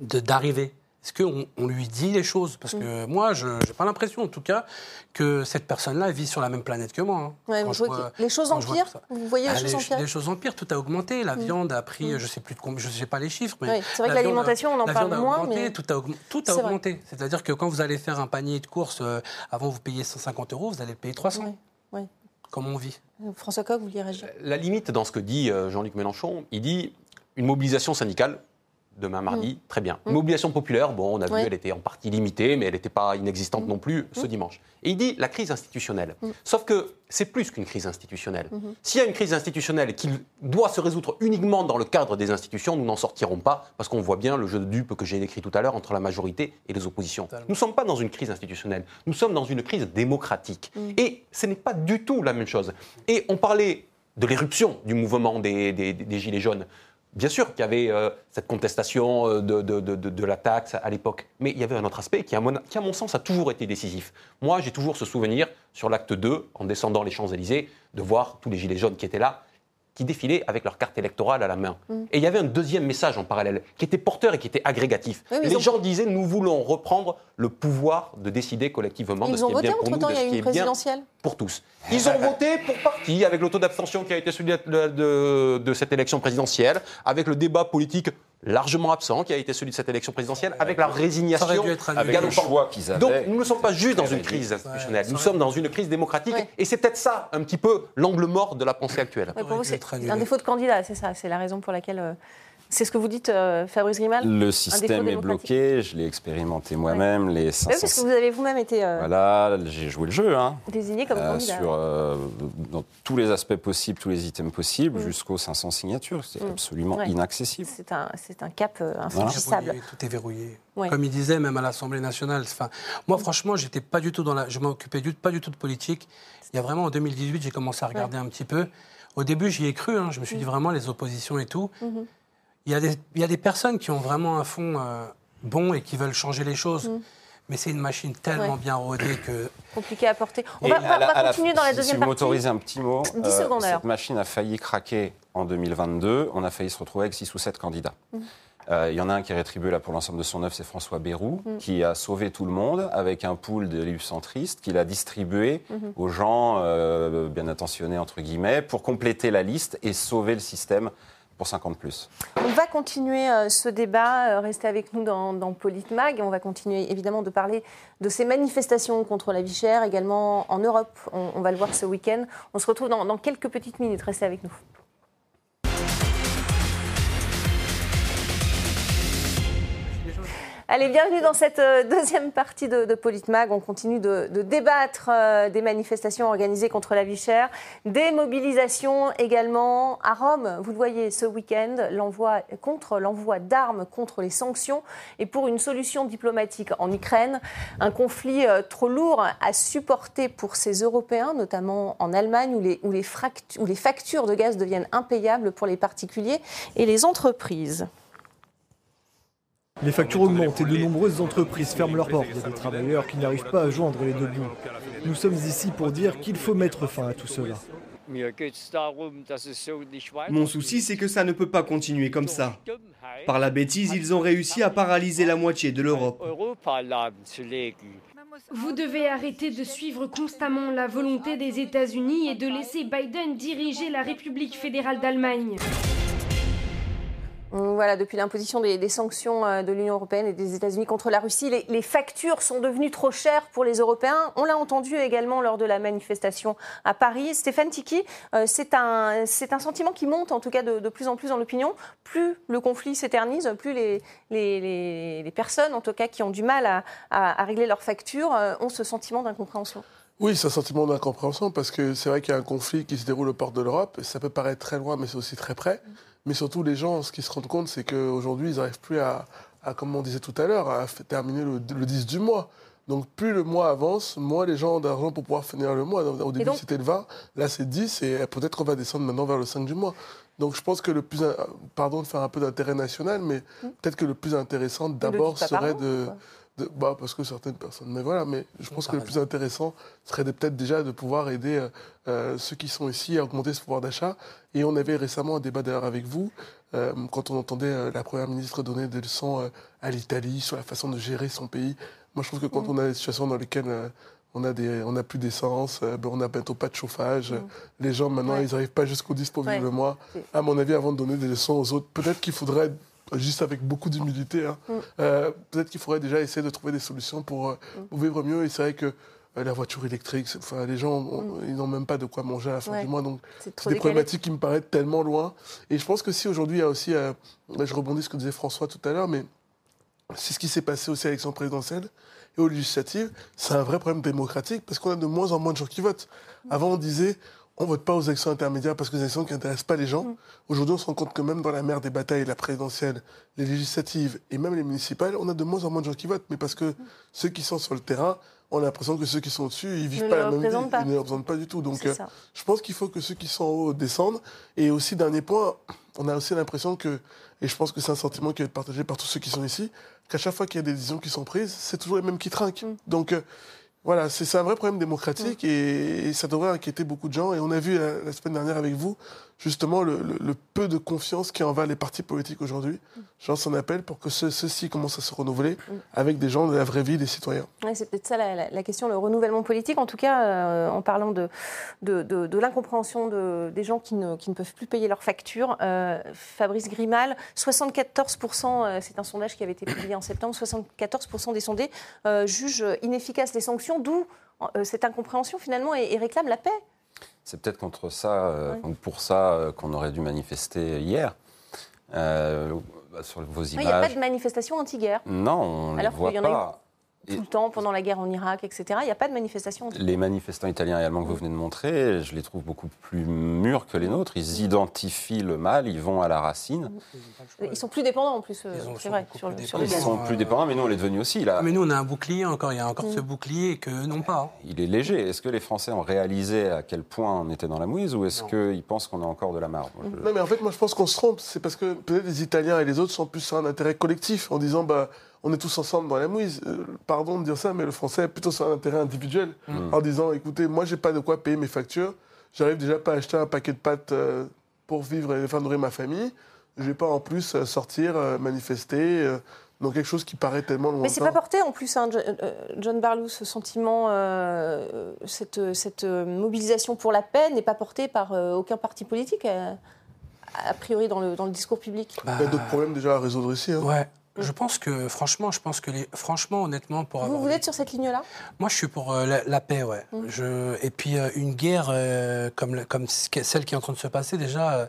de- d'arriver? Est-ce qu'on on lui dit les choses? Parce que Mm. moi, je n'ai pas l'impression, en tout cas, que cette personne-là vit sur la même planète que moi. hein. Ouais, Quand vous je voyez vois- que les choses quand je vois empirent. Vous voyez les Ah, choses empirer les choses empirent, tout a augmenté. La Mm. viande a pris, Mm. je sais plus de combien, je sais pas les chiffres, mais Oui, c'est vrai que la viande a- l'alimentation, on en la parle moins, augmenté, mais- tout a, augm- tout a augmenté. C'est-à-dire que quand vous allez faire un panier de courses, euh, avant vous payez 150 euros, vous allez le payer 300. Oui, oui. Comment on vit? Euh, François Coq, vous vouliez réagir? La limite dans ce que dit euh, Jean-Luc Mélenchon, il dit une mobilisation syndicale demain mardi, très bien. Mobilisation populaire, bon, on a vu, elle était en partie limitée, mais elle n'était pas inexistante non plus ce dimanche. Et il dit la crise institutionnelle. Sauf que c'est plus qu'une crise institutionnelle. S'il y a une crise institutionnelle qui doit se résoudre uniquement dans le cadre des institutions, nous n'en sortirons pas, parce qu'on voit bien le jeu de dupes que j'ai décrit tout à l'heure entre la majorité et les oppositions. Totalement. Nous ne sommes pas dans une crise institutionnelle, nous sommes dans une crise démocratique. Et ce n'est pas du tout la même chose. Et on parlait de l'éruption du mouvement des, des- des Gilets jaunes. Bien sûr qu'il y avait euh, cette contestation euh, de, la taxe à l'époque, mais il y avait un autre aspect qui, à mon, qui, à mon sens, a toujours été décisif. Moi, j'ai toujours ce souvenir, sur l'acte 2, en descendant les Champs-Élysées, de voir tous les Gilets jaunes qui étaient là, qui défilaient avec leur carte électorale à la main. Et il y avait un deuxième message en parallèle, qui était porteur et qui était agrégatif. Oui, les ont- gens disaient, nous voulons reprendre le pouvoir de décider collectivement de ce qui est voté bien pour nous, de il y a ce qui une est bien présidentielle. pour tous. Ils ont <laughs> voté pour partie, avec le taux d'abstention qui a été celui de, de- de cette élection présidentielle, avec le débat politique largement absent qui a été celui de cette élection présidentielle, avec la résignation galopante. choix qu'ils avaient. Donc nous ne sommes pas juste dans une crise institutionnelle, Ouais, nous sommes dans une crise démocratique, Ouais. et c'est peut-être ça un petit peu l'angle mort de la pensée actuelle. Ouais, pour vous, c'est un défaut de candidat, c'est ça. C'est la raison pour laquelle. C'est ce que vous dites, euh, Fabrice Grimal Le système est bloqué, je l'ai expérimenté moi-même, les Oui, 500... parce que vous avez vous-même été euh, Voilà, j'ai joué le jeu, hein. désigné comme Euh, candidat. sur, euh, dans tous les aspects possibles, tous les items possibles, Mm. jusqu'aux 500 signatures. C'est Mm. absolument Ouais. inaccessible. C'est un, c'est un cap euh, Voilà. infranchissable. Verrouillé, tout est verrouillé. Ouais. Comme il disait, même à l'Assemblée nationale. Enfin, moi, franchement, j'étais pas du tout dans la. Je m'occupais du- pas du tout de politique. Il y a vraiment en 2018, j'ai commencé à regarder un petit peu. Au début, j'y ai cru. hein. Je me suis Mm. dit vraiment les oppositions et tout. Il y, a des, il y a des personnes qui ont vraiment un fond euh, bon et qui veulent changer les choses. Mm. Mais c'est une machine tellement Ouais. bien rodée que. Compliqué à porter. On Et va, la- la- continuer dans la si- deuxième Si vous partie. m'autorisez un petit mot, 10 euh, secondes, alors. cette machine a failli craquer en 2022. On a failli se retrouver avec 6 ou 7 candidats. Mm. Euh, Il y en a un qui est rétribué là pour l'ensemble de son œuvre, c'est François Bayrou, Mm. qui a sauvé tout le monde avec un pool d'élus centristes qu'il a distribué Mhm. aux gens euh, bien intentionnés, entre guillemets, pour compléter la liste et sauver le système pour 50 plus. On va continuer euh, ce débat. euh, restez avec nous dans, Politmag. On va continuer évidemment de parler de ces manifestations contre la vie chère également en Europe. On, on va le voir ce week-end. On se retrouve dans, dans quelques petites minutes. Restez avec nous. Allez, bienvenue dans cette euh, deuxième partie de, de Politmag. On continue de, débattre euh, des manifestations organisées contre la vie chère, des mobilisations également à Rome. Vous le voyez ce week-end, l'envoi contre l'envoi d'armes contre les sanctions et pour une solution diplomatique en Ukraine. Un conflit euh, trop lourd à supporter pour ces Européens, notamment en Allemagne, où les factures de gaz deviennent impayables pour les particuliers et les entreprises. Les factures augmentent et de nombreuses entreprises ferment leurs portes. Il y a des travailleurs qui n'arrivent pas à joindre les deux bouts. Nous sommes ici pour dire qu'il faut mettre fin à tout cela. Mon souci, c'est que ça ne peut pas continuer comme ça. Par la bêtise, ils ont réussi à paralyser la moitié de l'Europe. Vous devez arrêter de suivre constamment la volonté des États-Unis et de laisser Biden diriger la République fédérale d'Allemagne. Voilà, depuis l'imposition des, sanctions euh, de l'Union européenne et des États-Unis contre la Russie, les, factures sont devenues trop chères pour les Européens. On l'a entendu également lors de la manifestation à Paris. Stéphane Tiki, euh, c'est un, sentiment qui monte en tout cas de, plus en plus dans l'opinion. Plus le conflit s'éternise, plus les, les, les- personnes en tout cas qui ont du mal à régler leurs factures euh, ont ce sentiment d'incompréhension. Oui, c'est un sentiment d'incompréhension parce que c'est vrai qu'il y a un conflit qui se déroule aux portes de l'Europe. Ça peut paraître très loin, mais c'est aussi très près. Mais surtout, les gens, ce qu'ils se rendent compte, c'est qu'aujourd'hui, ils n'arrivent plus à, à, comme on disait tout à l'heure, à terminer le, le 10 du mois. Donc, plus le mois avance, moins les gens ont d'argent pour pouvoir finir le mois. Au début, c'était le 20, là, c'est 10, et peut-être qu'on va descendre maintenant vers le 5 du mois. Donc, je pense que le plus. Pardon de faire un peu d'intérêt national, mais peut-être que le plus intéressant, d'abord, serait de. quoi. De- bah, parce que certaines personnes. Mais voilà, mais je pense que le plus intéressant serait peut-être déjà de pouvoir aider euh, euh, ceux qui sont ici à augmenter ce pouvoir d'achat. Et on avait récemment un débat d'ailleurs avec vous, euh, quand on entendait la Première ministre donner des leçons à l'Italie sur la façon de gérer son pays. Moi, je trouve que quand Mm. on a des situations dans lesquelles on a des, on n'a plus d'essence, euh, ben, on n'a bientôt pas de chauffage. euh, Les gens maintenant, Mm. Ouais. ils n'arrivent pas jusqu'au 10 pour vivre Ouais. le mois. À mon avis, avant de donner des leçons aux autres, peut-être qu'il faudrait juste avec beaucoup d'humilité. hein, Mm. euh, peut-être qu'il faudrait déjà essayer de trouver des solutions pour, euh, pour vivre mieux. Et c'est vrai que euh, la voiture électrique. Enfin, les gens, on- ils n'ont même pas de quoi manger à la fin Ouais. du mois. Donc, C'est des décalé. problématiques qui me paraissent tellement loin. Et je pense que si aujourd'hui, il y a aussi, je rebondis ce que disait François tout à l'heure, mais c'est ce qui s'est passé aussi à l'élection présidentielle et aux législatives. C'est un vrai problème démocratique parce qu'on a de moins en moins de gens qui votent. Avant, on disait, on vote pas aux élections intermédiaires parce que les élections qui n'intéressent pas les gens. Aujourd'hui, on se rend compte que même dans la mer des batailles, la présidentielle, les législatives et même les municipales, on a de moins en moins de gens qui votent. Mais parce que ceux qui sont sur le terrain, on a l'impression que ceux qui sont dessus, ils vivent Ne pas la même vie. pas. Ils ne représentent pas du tout. Donc, C'est euh, je pense qu'il faut que ceux qui sont en haut descendent. Et aussi, dernier point, on a aussi l'impression que, et je pense que c'est un sentiment qui va être partagé par tous ceux qui sont ici, qu'à chaque fois qu'il y a des décisions qui sont prises, c'est toujours les mêmes qui trinquent. Donc, euh, voilà, c'est un vrai problème démocratique et, et ça devrait inquiéter beaucoup de gens. Et on a vu la, la semaine dernière avec vous, justement, le, le- le peu de confiance qui envers les partis politiques aujourd'hui. J'en s'en appelle pour que ceux- ceux-ci commencent à se renouveler avec des gens de la vraie vie, des citoyens. Ouais, c'est peut-être ça la, la- la question, le renouvellement politique. En tout cas, euh, en parlant de, de, de- de l'incompréhension de- des gens qui ne, qui ne peuvent plus payer leurs factures, euh, Fabrice Grimal, 74%, euh, c'est un sondage qui avait été publié en septembre, 74% des sondés euh, jugent inefficaces les sanctions, d'où cette incompréhension finalement et, et réclament la paix. C'est peut-être contre ça, euh, pour ça euh, qu'on aurait dû manifester hier. Euh, bah, sur vos Il n'y a pas images. de manifestation anti-guerre. Non, on ne voit y en pas. Tout le temps, pendant la guerre en Irak, etc. Il n'y a pas de manifestation. Les manifestants italiens et allemands que vous venez de montrer, je les trouve beaucoup plus mûrs que les nôtres. Ils identifient le mal, ils vont à la racine. Ils sont plus dépendants en plus, euh, c'est vrai, sur, le- sur le Ils gaz. sont plus dépendants, mais nous, on est devenus aussi. Là. Mais nous, on a un bouclier encore. Il y a encore Mm. ce bouclier que n'ont pas. hein. Il est léger. Est-ce que les Français ont réalisé à quel point on était dans la mouise ou est-ce qu'ils pensent qu'on a encore de la marge je- Non, mais en fait, moi, je pense qu'on se trompe. C'est parce que peut-être les Italiens et les autres sont plus sur un intérêt collectif, en disant, bah, on est tous ensemble dans la mouise. Euh, pardon de dire ça, mais le français est plutôt sur un intérêt individuel, Mm. en disant, écoutez, moi, j'ai pas de quoi payer mes factures. J'arrive déjà pas à acheter un paquet de pâtes euh, pour vivre et faire nourrir ma famille. Je vais pas en plus euh, sortir, euh, manifester. euh, dans quelque chose qui paraît tellement lointain. Mais c'est pas porté en plus, hein, John, Barlow, ce sentiment, euh, cette, cette mobilisation pour la paix n'est pas portée par euh, aucun parti politique, euh, a priori dans le, dans le discours public. Il y a d'autres problèmes déjà à résoudre ici. hein. Ouais. Je pense que, franchement, je pense que les, franchement, honnêtement, pour avoir. Vous, vous êtes sur cette ligne-là? Moi, je suis pour euh, la, la paix, ouais. Mm. Je, et puis, euh, une guerre euh, comme, comme celle qui est en train de se passer, déjà,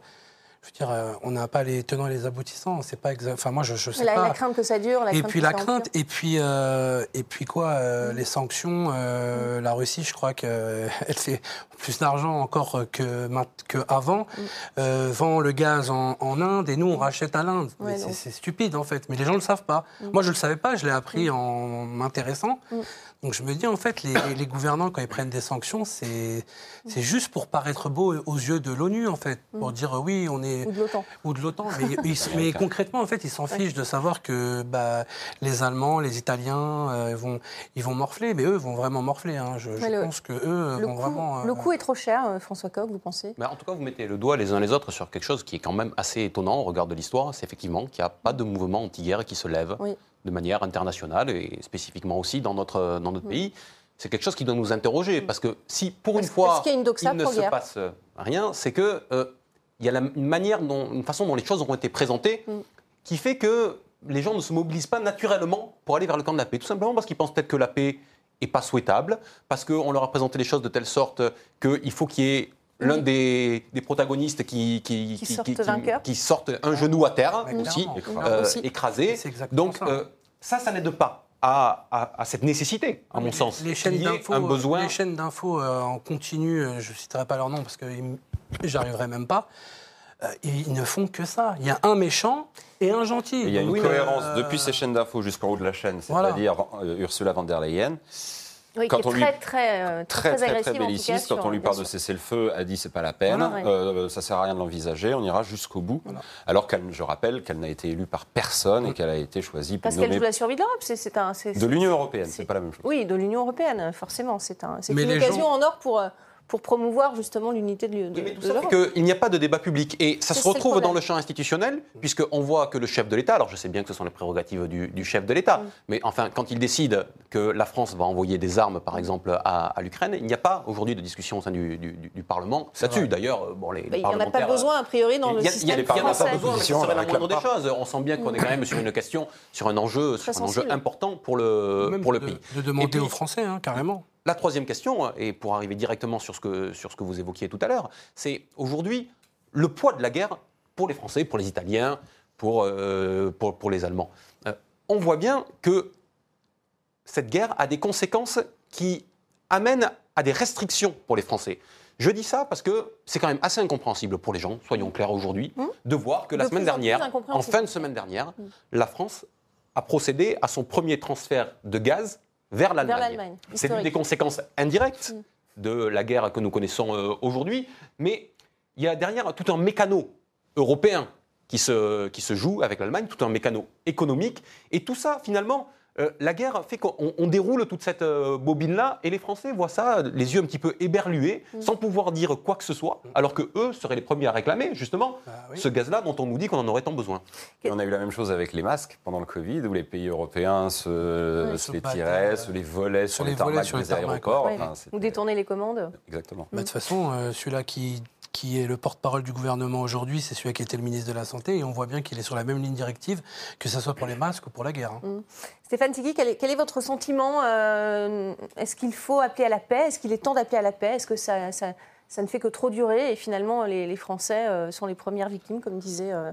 je veux dire, euh, on n'a pas les tenants et les aboutissants. C'est pas exa- Enfin, moi, je, je sais la, pas. la crainte que ça dure, la et puis la crainte, et puis, euh, et puis quoi, euh, Mm. les sanctions, euh, la Russie, je crois qu'elle <laughs> fait plus d'argent encore que, maint- que avant, Mm. vend le gaz en, en Inde et nous on rachète à l'Inde. Ouais, c'est- stupide en fait, mais les gens ne le savent pas. Mm. Moi je ne le savais pas, je l'ai appris en m'intéressant. Donc je me dis en fait, les, les gouvernants quand ils prennent des sanctions, c'est c'est juste pour paraître beau aux yeux de l'ONU en fait, pour Mm. dire euh, oui on est Ou de l'OTAN. ou de l'OTAN. Mais, <laughs> concrètement, en fait, ils s'en fichent de savoir que bah, les Allemands, les Italiens euh, vont, ils vont morfler. Mais eux vont vraiment morfler. hein. Je, le- pense que eux Le vont coût, vraiment. euh, le coût est trop cher, euh, François Coq, vous pensez? Mais en tout cas, vous mettez le doigt les uns les autres sur quelque chose qui est quand même assez étonnant au regard de l'histoire. C'est effectivement qu'il n'y a pas de mouvement anti-guerre qui se lève Oui. De manière internationale et spécifiquement aussi dans notre, dans notre pays. C'est quelque chose qui doit nous interroger parce que si pour une fois une il ne se passe rien, c'est que euh, il y a la- une manière, dont, une façon dont les choses ont été présentées Mm. qui fait que les gens ne se mobilisent pas naturellement pour aller vers le camp de la paix. Tout simplement parce qu'ils pensent peut-être que la paix est pas souhaitable, parce qu'on leur a présenté les choses de telle sorte qu'il faut qu'il y ait l'un Oui. des, des protagonistes qui, qui, Qui sortent vainqueurs. qui sortent un genou à terre Ouais, aussi, clairement. euh, Aussi. écrasé. Donc ça. euh, ça, ça n'aide pas à, à- à cette nécessité, à mon les- sens. Les chaînes d'infos, un besoin. les chaînes d'infos euh, en continu, euh, je ne citerai pas leur nom parce que j'arriverai même pas. euh, ils ne font que ça. Il y a un méchant et un gentil. Il y a une cohérence euh, depuis ces chaînes d'infos jusqu'en haut de la chaîne, Voilà. c'est-à-dire euh, Ursula von der Leyen, Oui, Quand qui on est lui- très, très, euh, très très très, cas, belliciste. Quand on lui parle de cesser le feu, elle dit c'est pas la peine, Voilà, ouais. euh, ça sert à rien de l'envisager, on ira jusqu'au bout. Alors qu'elle, je rappelle qu'elle n'a été élue par personne et qu'elle a été choisie pour Parce qu'elle joue la survie de l'Europe. C'est, un, de l'Union européenne, c'est- pas la même chose. Oui, de l'Union européenne, forcément. C'est, une occasion gens- en or pour, euh, pour promouvoir justement l'unité de, de, Oui, mais tout de ça l'Europe. fait qu'il n'y a pas de débat public. Et ça se le retrouve dans le champ institutionnel, puisqu'on voit que le chef de l'État, alors je sais bien que ce sont les prérogatives du, du chef de l'État, Mm. mais enfin, quand il décide que la France va envoyer des armes, par exemple, à, à l'Ukraine, il n'y a pas aujourd'hui de discussion au sein du, du- du- du Parlement là-dessus. D'ailleurs, euh, bon, les, Bah, les il n'y en a pas parlementaires, besoin, a priori, dans il le y a- il y a- système il y en a pas français. besoin, mais ça serait la moindre des choses. On sent bien qu'on est quand même sur une question, sur un enjeu, sur un enjeu sensible. important pour le, pour pays. de demander aux Français, hein, carrément. La troisième question, et pour arriver directement sur ce que, sur ce que vous évoquiez tout à l'heure, c'est aujourd'hui le poids de la guerre pour les Français, pour les Italiens, pour, euh, pour, pour les Allemands. Euh, on voit bien que cette guerre a des conséquences qui amènent à des restrictions pour les Français. Je dis ça parce que c'est quand même assez incompréhensible pour les gens, soyons clairs aujourd'hui, de voir que la De semaine dernière, en fin de semaine dernière, la France a procédé à son premier transfert de gaz vers l'Allemagne. C'est une des conséquences indirectes de la guerre que nous connaissons euh, aujourd'hui, mais il y a derrière tout un mécano européen qui se, qui se joue avec l'Allemagne, tout un mécano économique, et tout ça, finalement, euh, la guerre fait qu'on on déroule toute cette euh, bobine-là, et les Français voient ça, les yeux un petit peu éberlués, sans pouvoir dire quoi que ce soit, alors que eux seraient les premiers à réclamer, justement, ce gaz-là dont on nous dit qu'on en aurait tant besoin. Et on a eu la même chose avec les masques pendant le Covid, où les pays européens se, les tiraient, euh, se les volaient sur, les les volaient tarmacs sur les des tarmacs, aéroports. Ouais. Enfin, c'est- Ou détourner les commandes. Exactement. Bah, de toute façon, euh, celui-là qui, qui est le porte-parole du gouvernement aujourd'hui, c'est celui qui était le ministre de la Santé, et on voit bien qu'il est sur la même ligne directive, que ce soit pour les masques ou pour la guerre. hein. Mm. Stéphane Tigui, quel est, quel est votre sentiment euh, Est-ce qu'il faut appeler à la paix? Est-ce qu'il est temps d'appeler à la paix? Est-ce que ça, ça- ça ne fait que trop durer? Et finalement les, les Français euh, sont les premières victimes, comme disaient euh,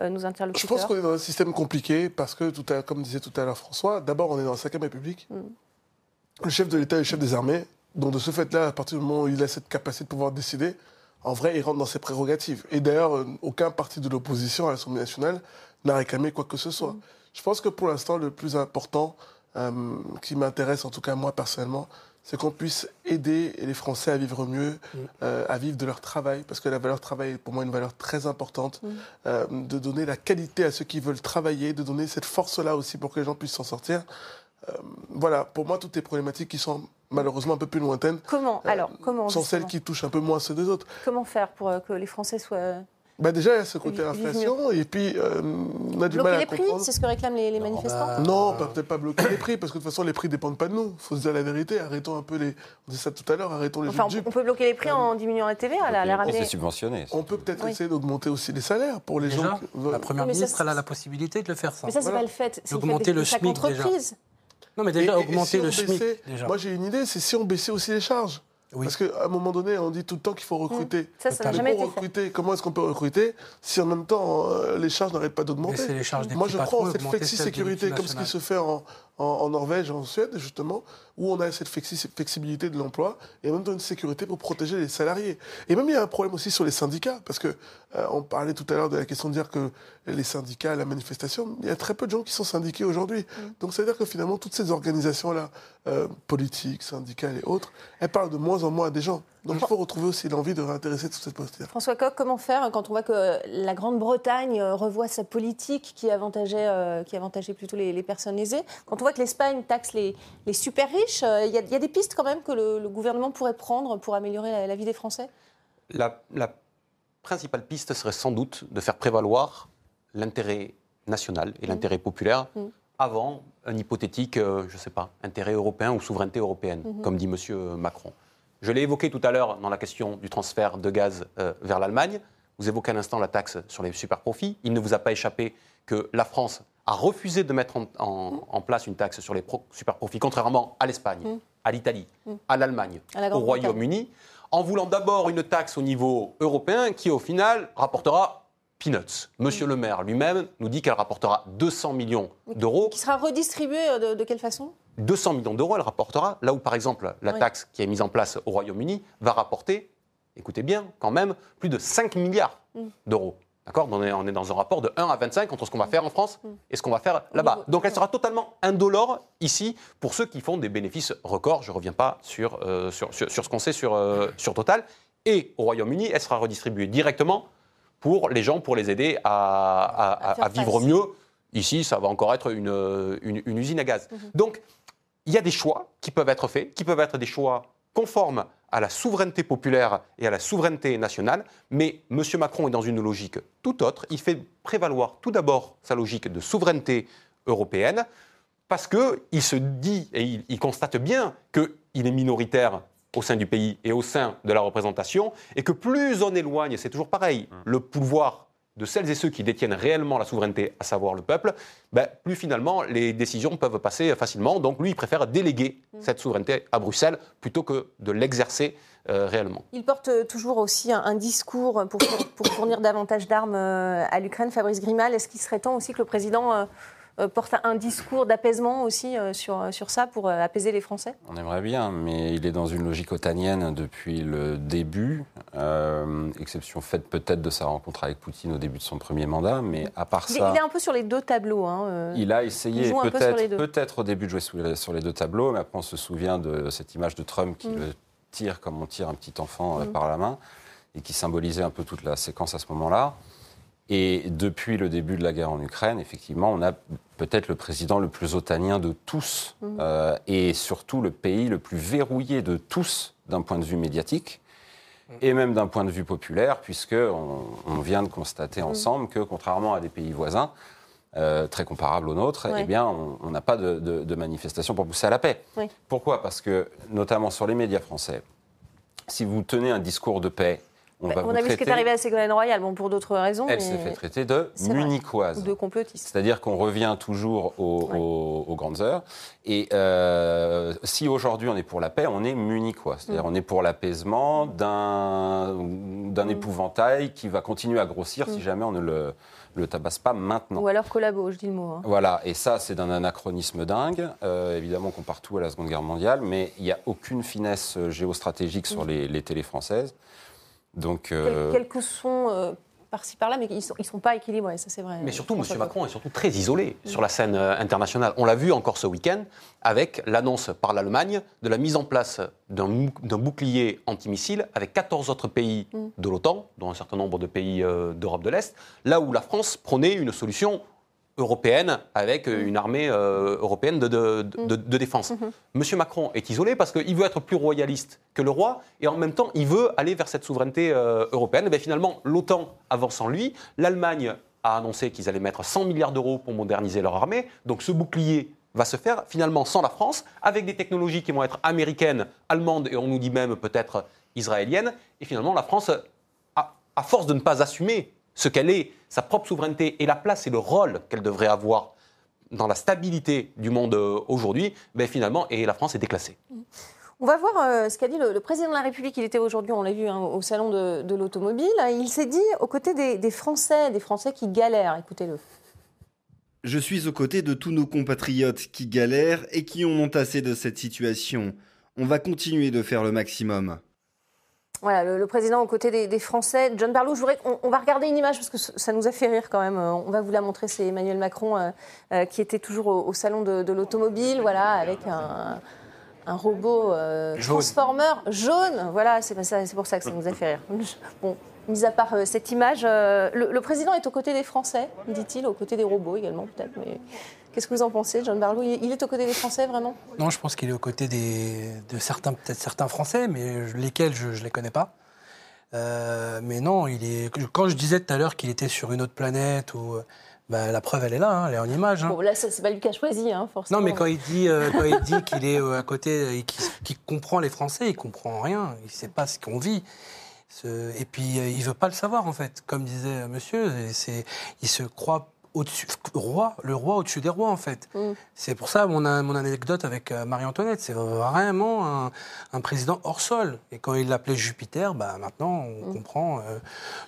euh, nos Je interlocuteurs pense qu'on est dans un système compliqué parce que, tout à, comme disait tout à l'heure François, d'abord on est dans la 5 République. Mm. Le chef de l'État est le chef des armées. Donc de ce fait-là, à partir du moment où il a cette capacité de pouvoir décider, en vrai, il rentre dans ses prérogatives. Et d'ailleurs, euh, aucun parti de l'opposition à l'Assemblée nationale n'a réclamé quoi que ce soit. Je pense que pour l'instant, le plus important, euh, qui m'intéresse en tout cas moi personnellement, c'est qu'on puisse aider les Français à vivre mieux, euh, à vivre de leur travail, parce que la valeur travail est pour moi une valeur très importante, euh, de donner la qualité à ceux qui veulent travailler, de donner cette force-là aussi pour que les gens puissent s'en sortir. Euh, voilà, pour moi, toutes les problématiques qui sont malheureusement un peu plus lointaines Comment Alors, comment sont celles qui touchent un peu moins ceux des autres. Comment faire pour euh, que les Français soient Bah déjà, il y a ce côté inflation, et puis euh, on a du mal bloquer à les prix. C'est ce que réclament les, les manifestants Non, pas- peut-être pas bloquer les prix, parce que de toute façon, les prix dépendent pas de nous. Il faut se dire la vérité. Arrêtons un peu les. On disait ça tout à l'heure, arrêtons les Enfin, on, peut bloquer les prix en diminuant la TVA, la, la ramener. subventionné. On peut peut-être Oui. essayer d'augmenter aussi les salaires pour les Déjà, gens. qui la Première ça, ministre, elle a la possibilité de le faire, ça. Mais ça, c'est pas le fait. c'est le fait D'augmenter le SMIC, déjà. Non, mais déjà, Et- et- et augmenter si on le SMIC, baissait- déjà. Moi, j'ai une idée, c'est si on baissait aussi les charges. Parce qu'à un moment donné, on dit tout le temps qu'il faut recruter. Mmh. Ça, ça n'a Mais jamais pour été fait. recruter, comment est-ce qu'on peut recruter si en même temps euh, les charges n'arrêtent pas d'augmenter Baisser les charges des Moi, je crois en cette flexi-sécurité, comme ce qui se fait en, en- en Norvège, en Suède, justement, où on a cette flexi- flexibilité de l'emploi et en même temps une sécurité pour protéger les salariés. Et même, il y a un problème aussi sur les syndicats, parce que euh, on parlait tout à l'heure de la question de dire que les syndicats, la manifestation, il y a très peu de gens qui sont syndiqués aujourd'hui. Donc, ça veut dire que finalement, toutes ces organisations-là, euh, politiques, syndicales et autres, elles parlent de moins en moins à des gens. Donc, il faut retrouver aussi l'envie de réintéresser toute cette posture. François Coq, comment faire quand on voit que la Grande-Bretagne euh, revoit sa politique qui avantageait, euh, qui avantageait plutôt les, les personnes aisées? Quand on voit que l'Espagne taxe les, les super riches, euh, il y, a- il y a des pistes quand même que le, le gouvernement pourrait prendre pour améliorer la, la vie des Français? La, la principale piste serait sans doute de faire prévaloir l'intérêt national et l'intérêt populaire Mm. avant un hypothétique, euh, je ne sais pas, intérêt européen ou souveraineté européenne, Mhm. comme dit M. Macron. Je l'ai évoqué tout à l'heure dans la question du transfert de gaz euh, vers l'Allemagne. Vous évoquez à l'instant la taxe sur les super-profits. Il ne vous a pas échappé que la France a refusé de mettre en, en- en place une taxe sur les pro- super-profits, contrairement à l'Espagne, Mm. à l'Italie, Mm. à l'Allemagne, la au. Royaume-Uni, en voulant d'abord une taxe au niveau européen qui, au final, rapportera peanuts. Monsieur le maire lui-même nous dit qu'elle rapportera 200 millions d'euros. Qui sera redistribué euh, de, de quelle façon? 200 millions d'euros, elle rapportera, là où par exemple la Oui. taxe qui est mise en place au Royaume-Uni va rapporter, écoutez bien, quand même, plus de 5 milliards Mm. d'euros. D'accord? On est, on est dans un rapport de 1 à 25 entre ce qu'on va faire en France et ce qu'on va faire là-bas. Donc elle sera totalement indolore ici pour ceux qui font des bénéfices records. Je ne reviens pas sur, euh, sur, sur- sur ce qu'on sait sur, euh, sur Total. Et au Royaume-Uni, elle sera redistribuée directement pour les gens, pour les aider à, à- à- faire à vivre mieux. Ici, ça va encore être une, une- une usine à gaz. Donc, il y a des choix qui peuvent être faits, qui peuvent être des choix conformes à la souveraineté populaire et à la souveraineté nationale, mais M. Macron est dans une logique tout autre. Il fait prévaloir tout d'abord sa logique de souveraineté européenne, parce qu'il se dit et il, il constate bien qu'il est minoritaire au sein du pays et au sein de la représentation, et que plus on éloigne, c'est toujours pareil, le pouvoir de celles et ceux qui détiennent réellement la souveraineté, à savoir le peuple, ben, plus finalement les décisions peuvent passer facilement. Donc lui, il préfère déléguer Mm. cette souveraineté à Bruxelles plutôt que de l'exercer euh, réellement. Il porte toujours aussi un, un discours pour, pour fournir davantage d'armes euh, à l'Ukraine. Fabrice Grimal, est-ce qu'il serait temps aussi que le président euh, euh, porte un discours d'apaisement aussi euh, sur, sur ça pour euh, apaiser les Français? On aimerait bien, mais il est dans une logique otanienne depuis le début, euh, exception faite peut-être de sa rencontre avec Poutine au début de son premier mandat, mais à part il, ça... il est un peu sur les deux tableaux. hein, euh. Il a essayé peut-être au début de jouer sur les deux tableaux, mais après on se souvient de cette image de Trump qui Mm. le tire comme on tire un petit enfant euh, Mm. par la main et qui symbolisait un peu toute la séquence à ce moment-là. Et depuis le début de la guerre en Ukraine, effectivement, on a peut-être le président le plus otanien de tous Mm. euh, et surtout le pays le plus verrouillé de tous d'un point de vue médiatique et même d'un point de vue populaire, puisque on, on vient de constater Mm. ensemble que, contrairement à des pays voisins, euh, très comparables aux nôtres, Ouais. eh bien, on on n'a pas de, de, de manifestation pour pousser à la paix. Oui. Pourquoi? Parce que, notamment sur les médias français, si vous tenez un discours de paix, on Bah, va on a vu ce qui est traiter- arrivé à Ségolène Royal, bon, pour d'autres raisons. Elle mais s'est fait traiter de c'est vrai. de complotiste. C'est-à-dire qu'on revient toujours aux, aux- aux grandes heures. Et euh, si aujourd'hui on est pour la paix, on est munichois. C'est-à-dire Mm. on est pour l'apaisement d'un d'un épouvantail qui va continuer à grossir si Mm. jamais on ne le, le tabasse pas maintenant. Ou alors collabo, je dis le mot. hein. Voilà, et ça, c'est d'un anachronisme dingue. Euh, évidemment qu'on part tout à la Seconde Guerre mondiale, mais il n'y a aucune finesse euh, géostratégique sur Mm. les, les télés françaises. Donc, Quel- euh, Quelques sons euh, par-ci par-là, mais ils ne sont, ils sont pas équilibrés, ça c'est vrai. Mais surtout, M. Macron est surtout très isolé sur la scène euh, internationale. On l'a vu encore ce week-end avec l'annonce par l'Allemagne de la mise en place d'un bouclier antimissile avec 14 autres pays Mm. de l'OTAN, dont un certain nombre de pays euh, d'Europe de l'Est, là où la France prenait une solution européenne avec euh, une armée euh, européenne de, de- de- de- de défense. Monsieur Macron est isolé parce qu'il veut être plus royaliste que le roi et en même temps il veut aller vers cette souveraineté euh, européenne. Et bien, finalement, l'OTAN avance en lui. L'Allemagne a annoncé qu'ils allaient mettre 100 milliards d'euros pour moderniser leur armée. Donc ce bouclier va se faire finalement sans la France, avec des technologies qui vont être américaines, allemandes et on nous dit même peut-être israéliennes. Et finalement, la France, à, à force de ne pas assumer ce qu'elle est, sa propre souveraineté et la place et le rôle qu'elle devrait avoir dans la stabilité du monde euh, aujourd'hui, ben finalement, et la France est déclassée. On va voir euh, ce qu'a dit le, le président de la République. Il était aujourd'hui, on l'a vu, hein, au salon de, de l'automobile. Il s'est dit aux côtés des, des Français, des Français qui galèrent. Écoutez-le. Je suis aux côtés de tous nos compatriotes qui galèrent et qui en ont assez de cette situation. On va continuer de faire le maximum. Voilà, le, le président aux côtés des, des Français. John Barlow, je voudrais qu'on on va regarder une image parce que ça nous a fait rire quand même. Euh, On va vous la montrer. C'est Emmanuel Macron euh, euh, qui était toujours au, au salon de, de l'automobile, voilà, avec un, un robot euh, Jaune. transformer jaune. Voilà, c'est pour ça que ça nous a fait rire. <laughs> Bon, mis à part cette image, le, le président est aux côtés des Français, dit-il, aux côtés des robots également peut-être. Mais qu'est-ce que vous en pensez, John Barlow? Il, est aux côtés des Français vraiment? Non, je pense qu'il est aux côtés des, de certains, peut-être certains Français, mais lesquels je ne les connais pas. Euh, mais non, il est. Quand je disais tout à l'heure qu'il était sur une autre planète, ou, bah, la preuve elle est là, hein, elle est en image. hein. Bon, là, c'est pas lui qui a choisi, hein, forcément. Non, mais quand il dit, euh, quand il dit qu'il est euh, à côté et qu'il comprend les Français, il comprend rien. Il ne sait pas ce qu'on vit. Ce- Et puis, euh, il veut pas le savoir, en fait. Comme disait euh, monsieur, et c'est, il se croit au-dessus, roi, le roi au-dessus des rois, en fait. Mm. C'est pour ça mon, mon anecdote avec euh, Marie-Antoinette. C'est vraiment un, un président hors sol. Et quand il l'appelait Jupiter, bah, maintenant, on Mm. comprend euh,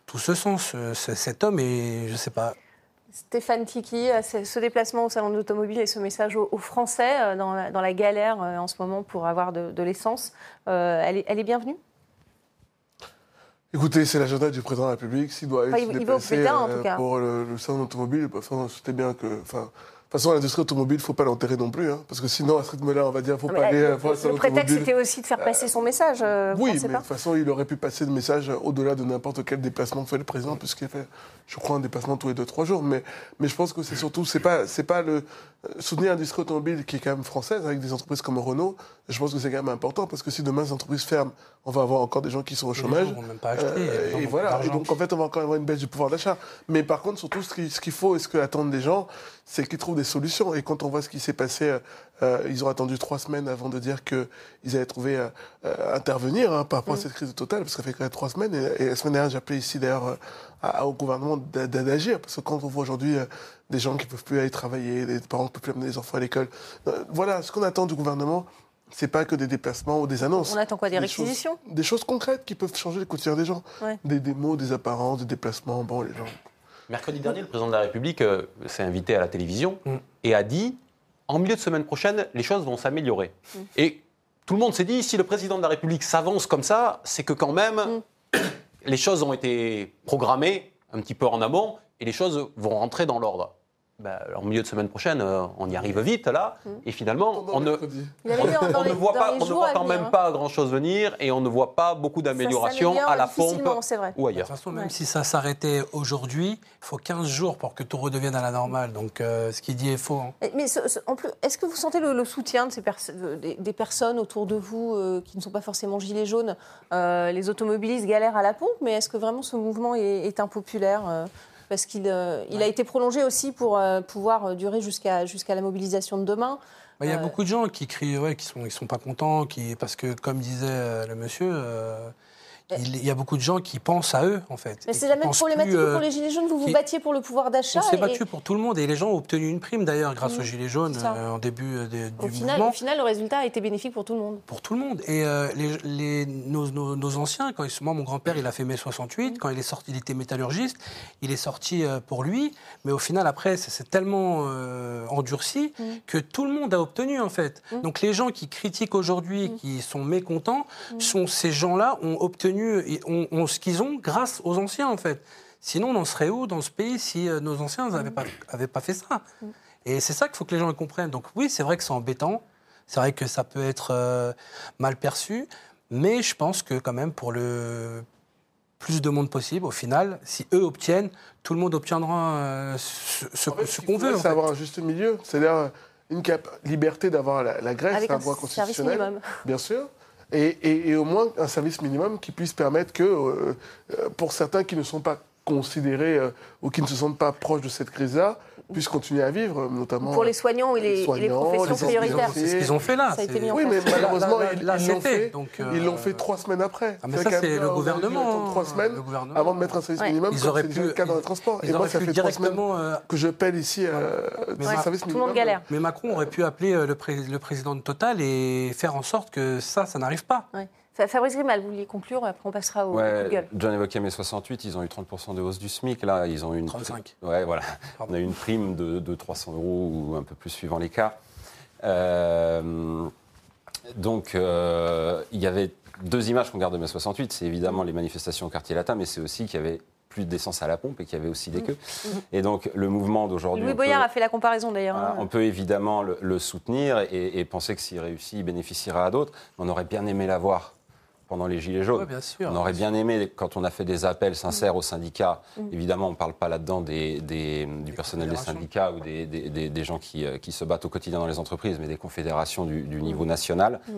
tout ce sens. Euh, ce- cet homme est, je sais pas, Stéphane Tiki, ce ce déplacement au salon de l'automobile et ce message aux, Français dans la, dans la galère en ce moment pour avoir de, de l'essence, euh, elle, est, elle est bienvenue? Écoutez, c'est l'agenda du président de la République. S'il doit aller Enfin, se il- il va au déplacer, pétard, en euh, tout cas. pour le, le salon automobile, enfin, c'était bien que. Enfin, toute façon, l'industrie automobile, il ne faut pas l'enterrer non plus. hein, parce que sinon, à ce rythme-là, on va dire qu'il ne faut Non, pas aller euh, euh, le Le salon prétexte, automobile. c'était aussi de faire passer son message. euh, vous Oui, mais de toute façon, il aurait pu passer le message au-delà de n'importe quel déplacement fait le président, puisqu'il fait, je crois, un déplacement tous les 2-3 jours. Mais, mais je pense que c'est surtout, c'est pas, c'est pas le euh, soutenir l'industrie automobile qui est quand même française, avec des entreprises comme Renault. Je pense que c'est quand même important, parce que si demain ces entreprises ferment, on va avoir encore des gens qui sont au Les chômage. gens vont même pas acheter, Euh, et voilà. Et donc, en fait, on va encore avoir une baisse du pouvoir d'achat. Mais par contre, surtout, ce qu'il faut et ce que attendent les gens, c'est qu'ils trouvent des solutions. Et quand on voit ce qui s'est passé, euh, ils ont attendu trois semaines avant de dire qu'ils allaient trouver euh, euh, intervenir hein, par rapport à cette crise totale, parce que ça fait quand même trois semaines. Et, et la semaine dernière, j'ai appelé ici d'ailleurs euh, au gouvernement d'a- d'a- d'agir, parce que quand on voit aujourd'hui des gens qui peuvent plus aller travailler, des parents qui peuvent plus amener les enfants à l'école, voilà, ce qu'on attend du gouvernement, c'est pas que des déplacements ou des annonces. On attend quoi Des choses- réquisitions Des choses concrètes qui peuvent changer le quotidien des gens. Ouais. Des, des mots, des apparences, des déplacements. Bon, les gens. Mercredi dernier, le président de la République euh, s'est invité à la télévision Mm. et a dit en milieu de semaine prochaine, les choses vont s'améliorer. Mm. Et tout le monde s'est dit si le président de la République s'avance comme ça, c'est que quand même Mm. les choses ont été programmées un petit peu en amont et les choses vont rentrer dans l'ordre. Ben, en milieu de semaine prochaine, euh, on y arrive vite là, et finalement, on ne, voit pas, on ne voit quand venir, même hein. pas grand-chose venir et on ne voit pas beaucoup d'amélioration s'améliore à la pompe vrai. ou De ailleurs. toute façon, même si ça s'arrêtait aujourd'hui, il faut 15 jours pour que tout redevienne à la normale. Donc, euh, ce qu'il dit est faux. hein. Mais ce- ce- en plus, est-ce que vous sentez le, le soutien de ces de- des, des personnes autour de vous euh, qui ne sont pas forcément gilets jaunes Euh, Les automobilistes galèrent à la pompe, mais est-ce que vraiment ce mouvement est, est impopulaire euh, Parce qu'il euh, il a été prolongé aussi pour euh, pouvoir euh, durer jusqu'à jusqu'à la mobilisation de demain. Bah, Il y a beaucoup de gens qui crient, ouais, qui sont, ils sont pas contents, qui, parce que comme disait le monsieur, il, y a beaucoup de gens qui pensent à eux en fait. Mais c'est la même problématique plus, que euh, pour les Gilets jaunes. Vous vous battiez pour le pouvoir d'achat. On s'est et- battu pour tout le monde et les gens ont obtenu une prime d'ailleurs grâce Mhm. aux Gilets jaunes C'est euh, en début euh, Au du final, mouvement. au final, le résultat a été bénéfique pour tout le monde. Pour tout le monde. Et euh, les, les- nos, nos- nos anciens, quand ils, moi, mon grand-père, il a fait mai Mhm. 68. Quand il est sorti, il était métallurgiste. Il est sorti pour lui. Mais au final, après, ça s'est tellement endurci Mhm. que tout le monde a obtenu, en fait. Donc les gens qui critiquent aujourd'hui, qui sont mécontents, sont ces gens-là ont obtenu et ont, ont ce qu'ils ont grâce aux anciens, en fait. Sinon, on en serait où dans ce pays si euh, nos anciens n'avaient pas, avaient pas fait ça? Et c'est ça qu'il faut que les gens comprennent. Donc oui, c'est vrai que c'est embêtant. C'est vrai que ça peut être euh, mal perçu. Mais je pense que quand même, pour le plus de monde possible, au final, si eux obtiennent, tout le monde obtiendra euh, ce, ce- ce qu'on veut. en C'est fait. avoir un juste milieu, c'est-à-dire une cap- liberté d'avoir la, la grève, Avec c'est un un droit service constitutionnel, minimum. bien sûr, et, au moins un service minimum qui puisse permettre que, euh, euh, pour certains qui ne sont pas considérés euh, ou qui ne se sentent pas proches de cette crise-là, puissent continuer à vivre, notamment Pour les soignants et les, et les soignants, professions les prioritaires. C'est ce qu'ils ont fait là. Ça a été mis en Oui, mais malheureusement, Là, là, ils- là, ils c'est l'ont fait, fait. donc, Ils l'ont euh, fait trois semaines après. Ah, mais C'est ça, c'est même le gouvernement, Trois semaines le gouvernement. avant de mettre un service Ouais. minimum. Ils auraient pu- le cas dans les transports. ils Et moi, ça fait trois semaines directement, euh, que je pèle ici euh, service tout le monde minimum. galère. Mais Macron aurait pu appeler euh, le président de Total et faire en sorte que ça, ça n'arrive pas. Fabrice Grimal, vous vouliez conclure, après on passera au coup de Ouais, gueule. John évoquait mai 68, ils ont eu 30% de hausse du SMIC. Là, ils ont eu une. 35. Ouais, voilà. Pardon. On a eu une prime de, de 300 euros ou un peu plus suivant les cas. Euh, donc, euh, il y avait deux images qu'on garde de mai 68. C'est évidemment les manifestations au quartier latin, mais c'est aussi qu'il y avait plus d'essence à la pompe et qu'il y avait aussi des queues. Et donc, le mouvement d'aujourd'hui. Louis peut- Boyard a fait la comparaison d'ailleurs. voilà, hein. on peut évidemment le, le soutenir et, et penser que s'il réussit, il bénéficiera à d'autres. On aurait bien aimé l'avoir pendant les Gilets jaunes. Ouais, bien sûr. on aurait bien aimé, quand on a fait des appels sincères aux syndicats, Mm. évidemment, on ne parle pas là-dedans des, des- du personnel des syndicats ou des, des- des- des gens qui, euh, qui se battent au quotidien dans les entreprises, mais des confédérations du, du niveau national. Mm.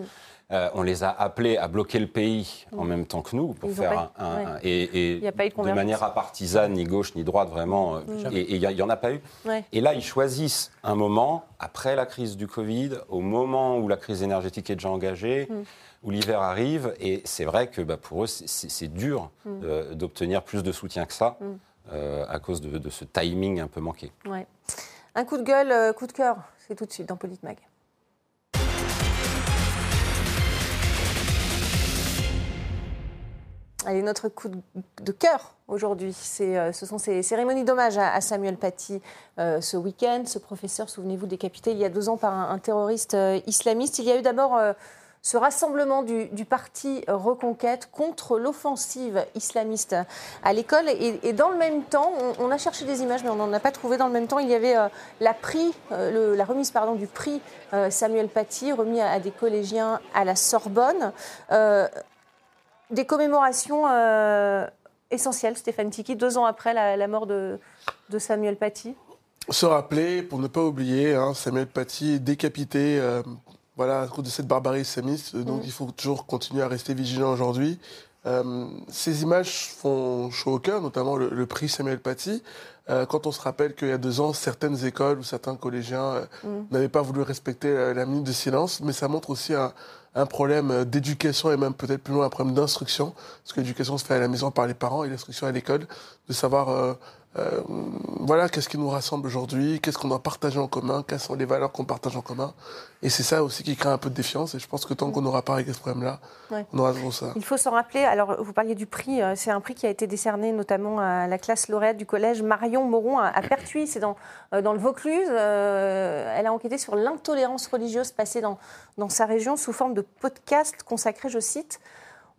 Euh, on les a appelés à bloquer le pays en même temps que nous pour Ils faire un, un- ouais. un- et, et Il y a pas eu de de manière apartisane, ni gauche ni droite vraiment. euh, Mm. Et il n'y en a pas eu. Ouais. Et là, ils choisissent un moment, après la crise du Covid, au moment où la crise énergétique est déjà engagée, Mm. où l'hiver arrive. Et c'est vrai que bah, pour eux, c'est- dur Mm. euh, d'obtenir plus de soutien que ça, Mm. euh, à cause de, de ce timing un peu manqué. Ouais. Un coup de gueule, coup de cœur, c'est tout de suite dans Politmag. Allez, notre coup de- cœur aujourd'hui, euh, ce sont ces cérémonies d'hommage à, Samuel Paty euh, ce week-end. Ce professeur, souvenez-vous, décapité il y a deux ans par un, terroriste euh, islamiste. Il y a eu d'abord ce rassemblement du, parti Reconquête contre l'offensive islamiste à l'école. Et, dans le même temps, on, a cherché des images, mais on n'en a pas trouvé. Dans le même temps, il y avait la, remise pardon, du prix Samuel Paty, remis à des collégiens à la Sorbonne. Euh, des commémorations euh, essentielles, Stéphane Tiki, deux ans après la, la mort de, de Samuel Paty. Se rappeler, pour ne pas oublier, hein, Samuel Paty est décapité euh, voilà, à cause de cette barbarie islamiste. Donc Mm. il faut toujours continuer à rester vigilant aujourd'hui. Euh, ces images font chaud au cœur, notamment le, le prix Samuel Paty. Euh, quand on se rappelle qu'il y a deux ans, certaines écoles ou certains collégiens euh, Mm. n'avaient pas voulu respecter euh, la minute de silence, mais ça montre aussi un, un problème euh, d'éducation et même peut-être plus loin un problème d'instruction, parce que l'éducation se fait à la maison par les parents et l'instruction à l'école, de savoir euh, voilà qu'est-ce qui nous rassemble aujourd'hui, qu'est-ce qu'on doit partager en commun, quelles sont les valeurs qu'on partage en commun. Et c'est ça aussi qui crée un peu de défiance. Et je pense que tant qu'on n'aura pas réglé ce problème-là, Ouais. on aura toujours ça. Il faut s'en rappeler. Alors, vous parliez du prix. euh, C'est un prix qui a été décerné notamment à la classe lauréate du collège Marion Moron à Pertuis. C'est dans, euh, dans le Vaucluse. Euh, elle a enquêté sur l'intolérance religieuse passée dans, dans sa région sous forme de podcast consacré, je cite,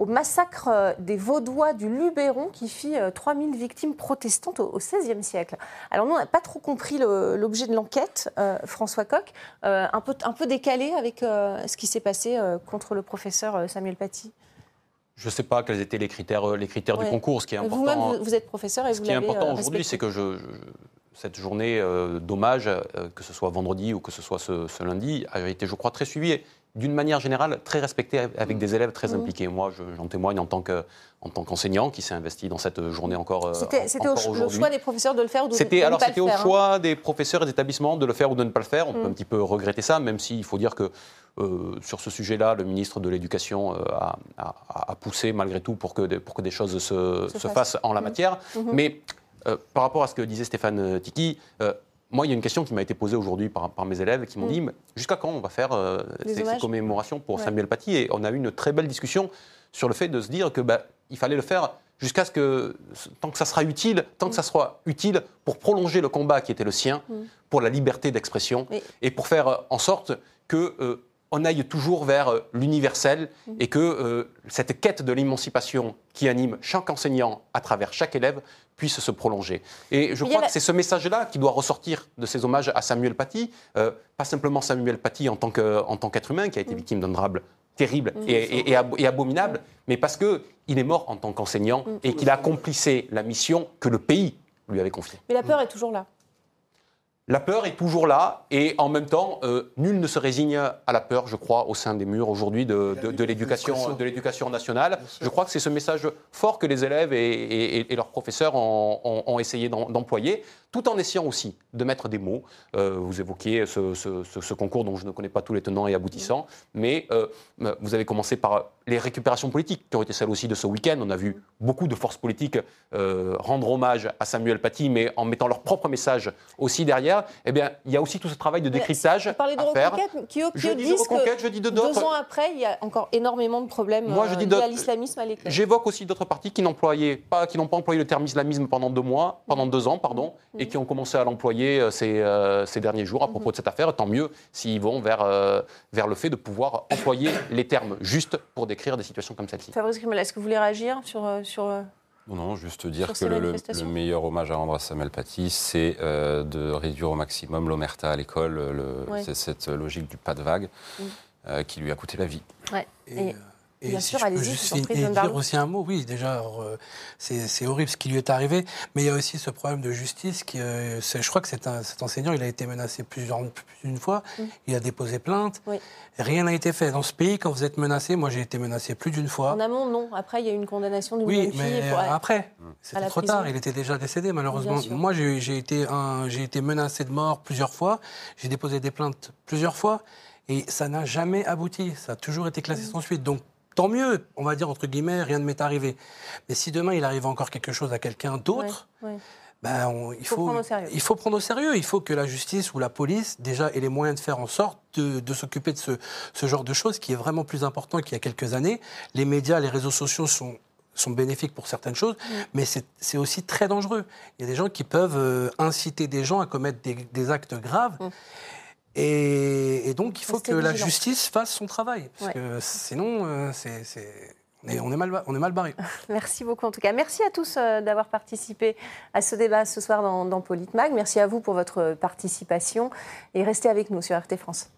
au massacre euh, des Vaudois du Luberon qui fit euh, 3000 victimes protestantes au XVIe siècle. Alors nous, on n'a pas trop compris le- l'objet de l'enquête, euh, François Coq, euh, un, peu, un peu décalé avec euh, ce qui s'est passé euh, contre le professeur euh, Samuel Paty. Je ne sais pas quels étaient les critères, euh, les critères Ouais. du concours. Ce qui est important, Vous-même, vous, vous êtes professeur et ce vous qui est important euh, aujourd'hui, c'est que je, je- cette journée euh, d'hommage, euh, que ce soit vendredi ou que ce soit ce, ce lundi, a été, je crois, très suivie d'une manière générale très respectée avec des élèves très Mhm. impliqués. Moi, je- j'en témoigne en tant que- en tant qu'enseignant qui s'est investi dans cette journée encore. euh, C'était c'était au le choix des professeurs de le faire ou de, de C'était ne alors pas c'était le au faire, hein. choix des professeurs et des établissements de le faire ou de ne pas le faire. On peut Mm. un petit peu regretter ça, même s'il faut dire que euh, sur ce sujet-là, le ministre de l'Éducation euh, a, a- a poussé malgré tout pour que, des- pour que des choses se, Se se fassent. fassent en la Mm. matière. Mais euh, par rapport à ce que disait Stéphane Tiki, moi, il y a une question qui m'a été posée aujourd'hui par, par mes élèves qui m'ont Mm. dit jusqu'à quand on va faire euh, ces, commémorations pour Ouais. Samuel Paty? Et on a eu une très belle discussion sur le fait de se dire que bah, il fallait le faire jusqu'à ce que tant que ça sera utile, tant que ça sera utile pour prolonger le combat qui était le sien Mm. pour la liberté d'expression et pour faire euh, en sorte que euh, on aille toujours vers euh, l'universel Mm. et que euh, cette quête de l'émancipation qui anime chaque enseignant à travers chaque élève puisse se prolonger. Et je crois la- que c'est ce message-là qui doit ressortir de ces hommages à Samuel Paty, euh, pas simplement Samuel Paty en tant qu'être humain qui a été victime d'un drame terrible Mm. et, et- et abo- et abominable, mais parce qu'il est mort en tant qu'enseignant Mm. et qu'il accomplissait la mission que le pays lui avait confiée. Mais la peur est toujours là. La peur est toujours là et en même temps, euh, nul ne se résigne à la peur, je crois, au sein des murs aujourd'hui de, de- de l'éducation de l'éducation nationale. Je crois que c'est ce message fort que les élèves et, et- et leurs professeurs ont, ont- ont essayé d'em- d'employer, tout en essayant aussi de mettre des mots. Euh, vous évoquiez ce, ce- ce- ce concours dont je ne connais pas tous les tenants et aboutissants, mais euh, vous avez commencé par les récupérations politiques, qui ont été celles aussi de ce week-end. On a vu beaucoup de forces politiques euh, rendre hommage à Samuel Paty, mais en mettant leur propre message aussi derrière. Eh bien, il y a aussi tout ce travail de décryptage Vous parlez de reconquête, qui, qui Je dis de reconquête, je dis de deux d'autres. ans après, il y a encore énormément de problèmes Moi, je dis liés à l'islamisme à l'école. J'évoque aussi d'autres partis qui n'employaient pas, qui n'ont pas employé le terme islamisme pendant deux mois, pendant deux ans, pardon, et qui ont commencé à l'employer euh, ces, euh, ces derniers jours à propos de cette affaire. Tant mieux s'ils vont vers, euh, vers le fait de pouvoir employer <coughs> les termes justes pour décrire des situations comme celle-ci. Fabrice Grimel, est-ce que vous voulez réagir sur, sur Non, juste dire que le, meilleur hommage à rendre à Samuel Paty, c'est euh, de réduire au maximum l'omerta à l'école, le- Ouais. c'est cette logique du pas de vague Mm. euh, qui lui a coûté la vie. Ouais. Et, Et bien si sûr, je peux allez-y, je en prie, et Jeanne dire aussi un mot, oui, déjà, euh, c'est horrible ce qui lui est arrivé, mais il y a aussi ce problème de justice. Qui, euh, je crois que cet, cet enseignant, il a été menacé plusieurs, plus d'une fois, Mm. il a déposé plainte, Oui. rien n'a été fait. Dans ce pays, quand vous êtes menacé, moi j'ai été menacé plus d'une fois. En amont, non. Après, il y a eu une condamnation d'une Oui, jeune fille. mais ouais. après, À c'était trop prison. tard. Il était déjà décédé, malheureusement. Moi, j'ai été, un- été menacé de mort plusieurs fois. J'ai déposé des plaintes plusieurs fois. Et ça n'a jamais abouti. Ça a toujours été classé Mm. sans suite. Donc, tant mieux, on va dire, entre guillemets, rien ne m'est arrivé. Mais si demain, il arrive encore quelque chose à quelqu'un d'autre, Ouais, ouais. ben, on- il, Faut faut, prendre au sérieux. il faut prendre au sérieux. Il faut que la justice ou la police, déjà, ait les moyens de faire en sorte de, de s'occuper de ce, ce genre de choses qui est vraiment plus important qu'il y a quelques années. Les médias, les réseaux sociaux sont sont bénéfiques pour certaines choses, mais c'est aussi très dangereux. Il y a des gens qui peuvent euh, inciter des gens à commettre des, des actes graves. Et, et donc, il faut que la justice fasse son travail. Parce Ouais. que sinon, euh, c'est c'est- on, est, on, est mal, ba- on est mal barré. <laughs> Merci beaucoup en tout cas. Merci à tous euh, d'avoir participé à ce débat ce soir dans, dans Politmag. Merci à vous pour votre participation et restez avec nous sur RT France.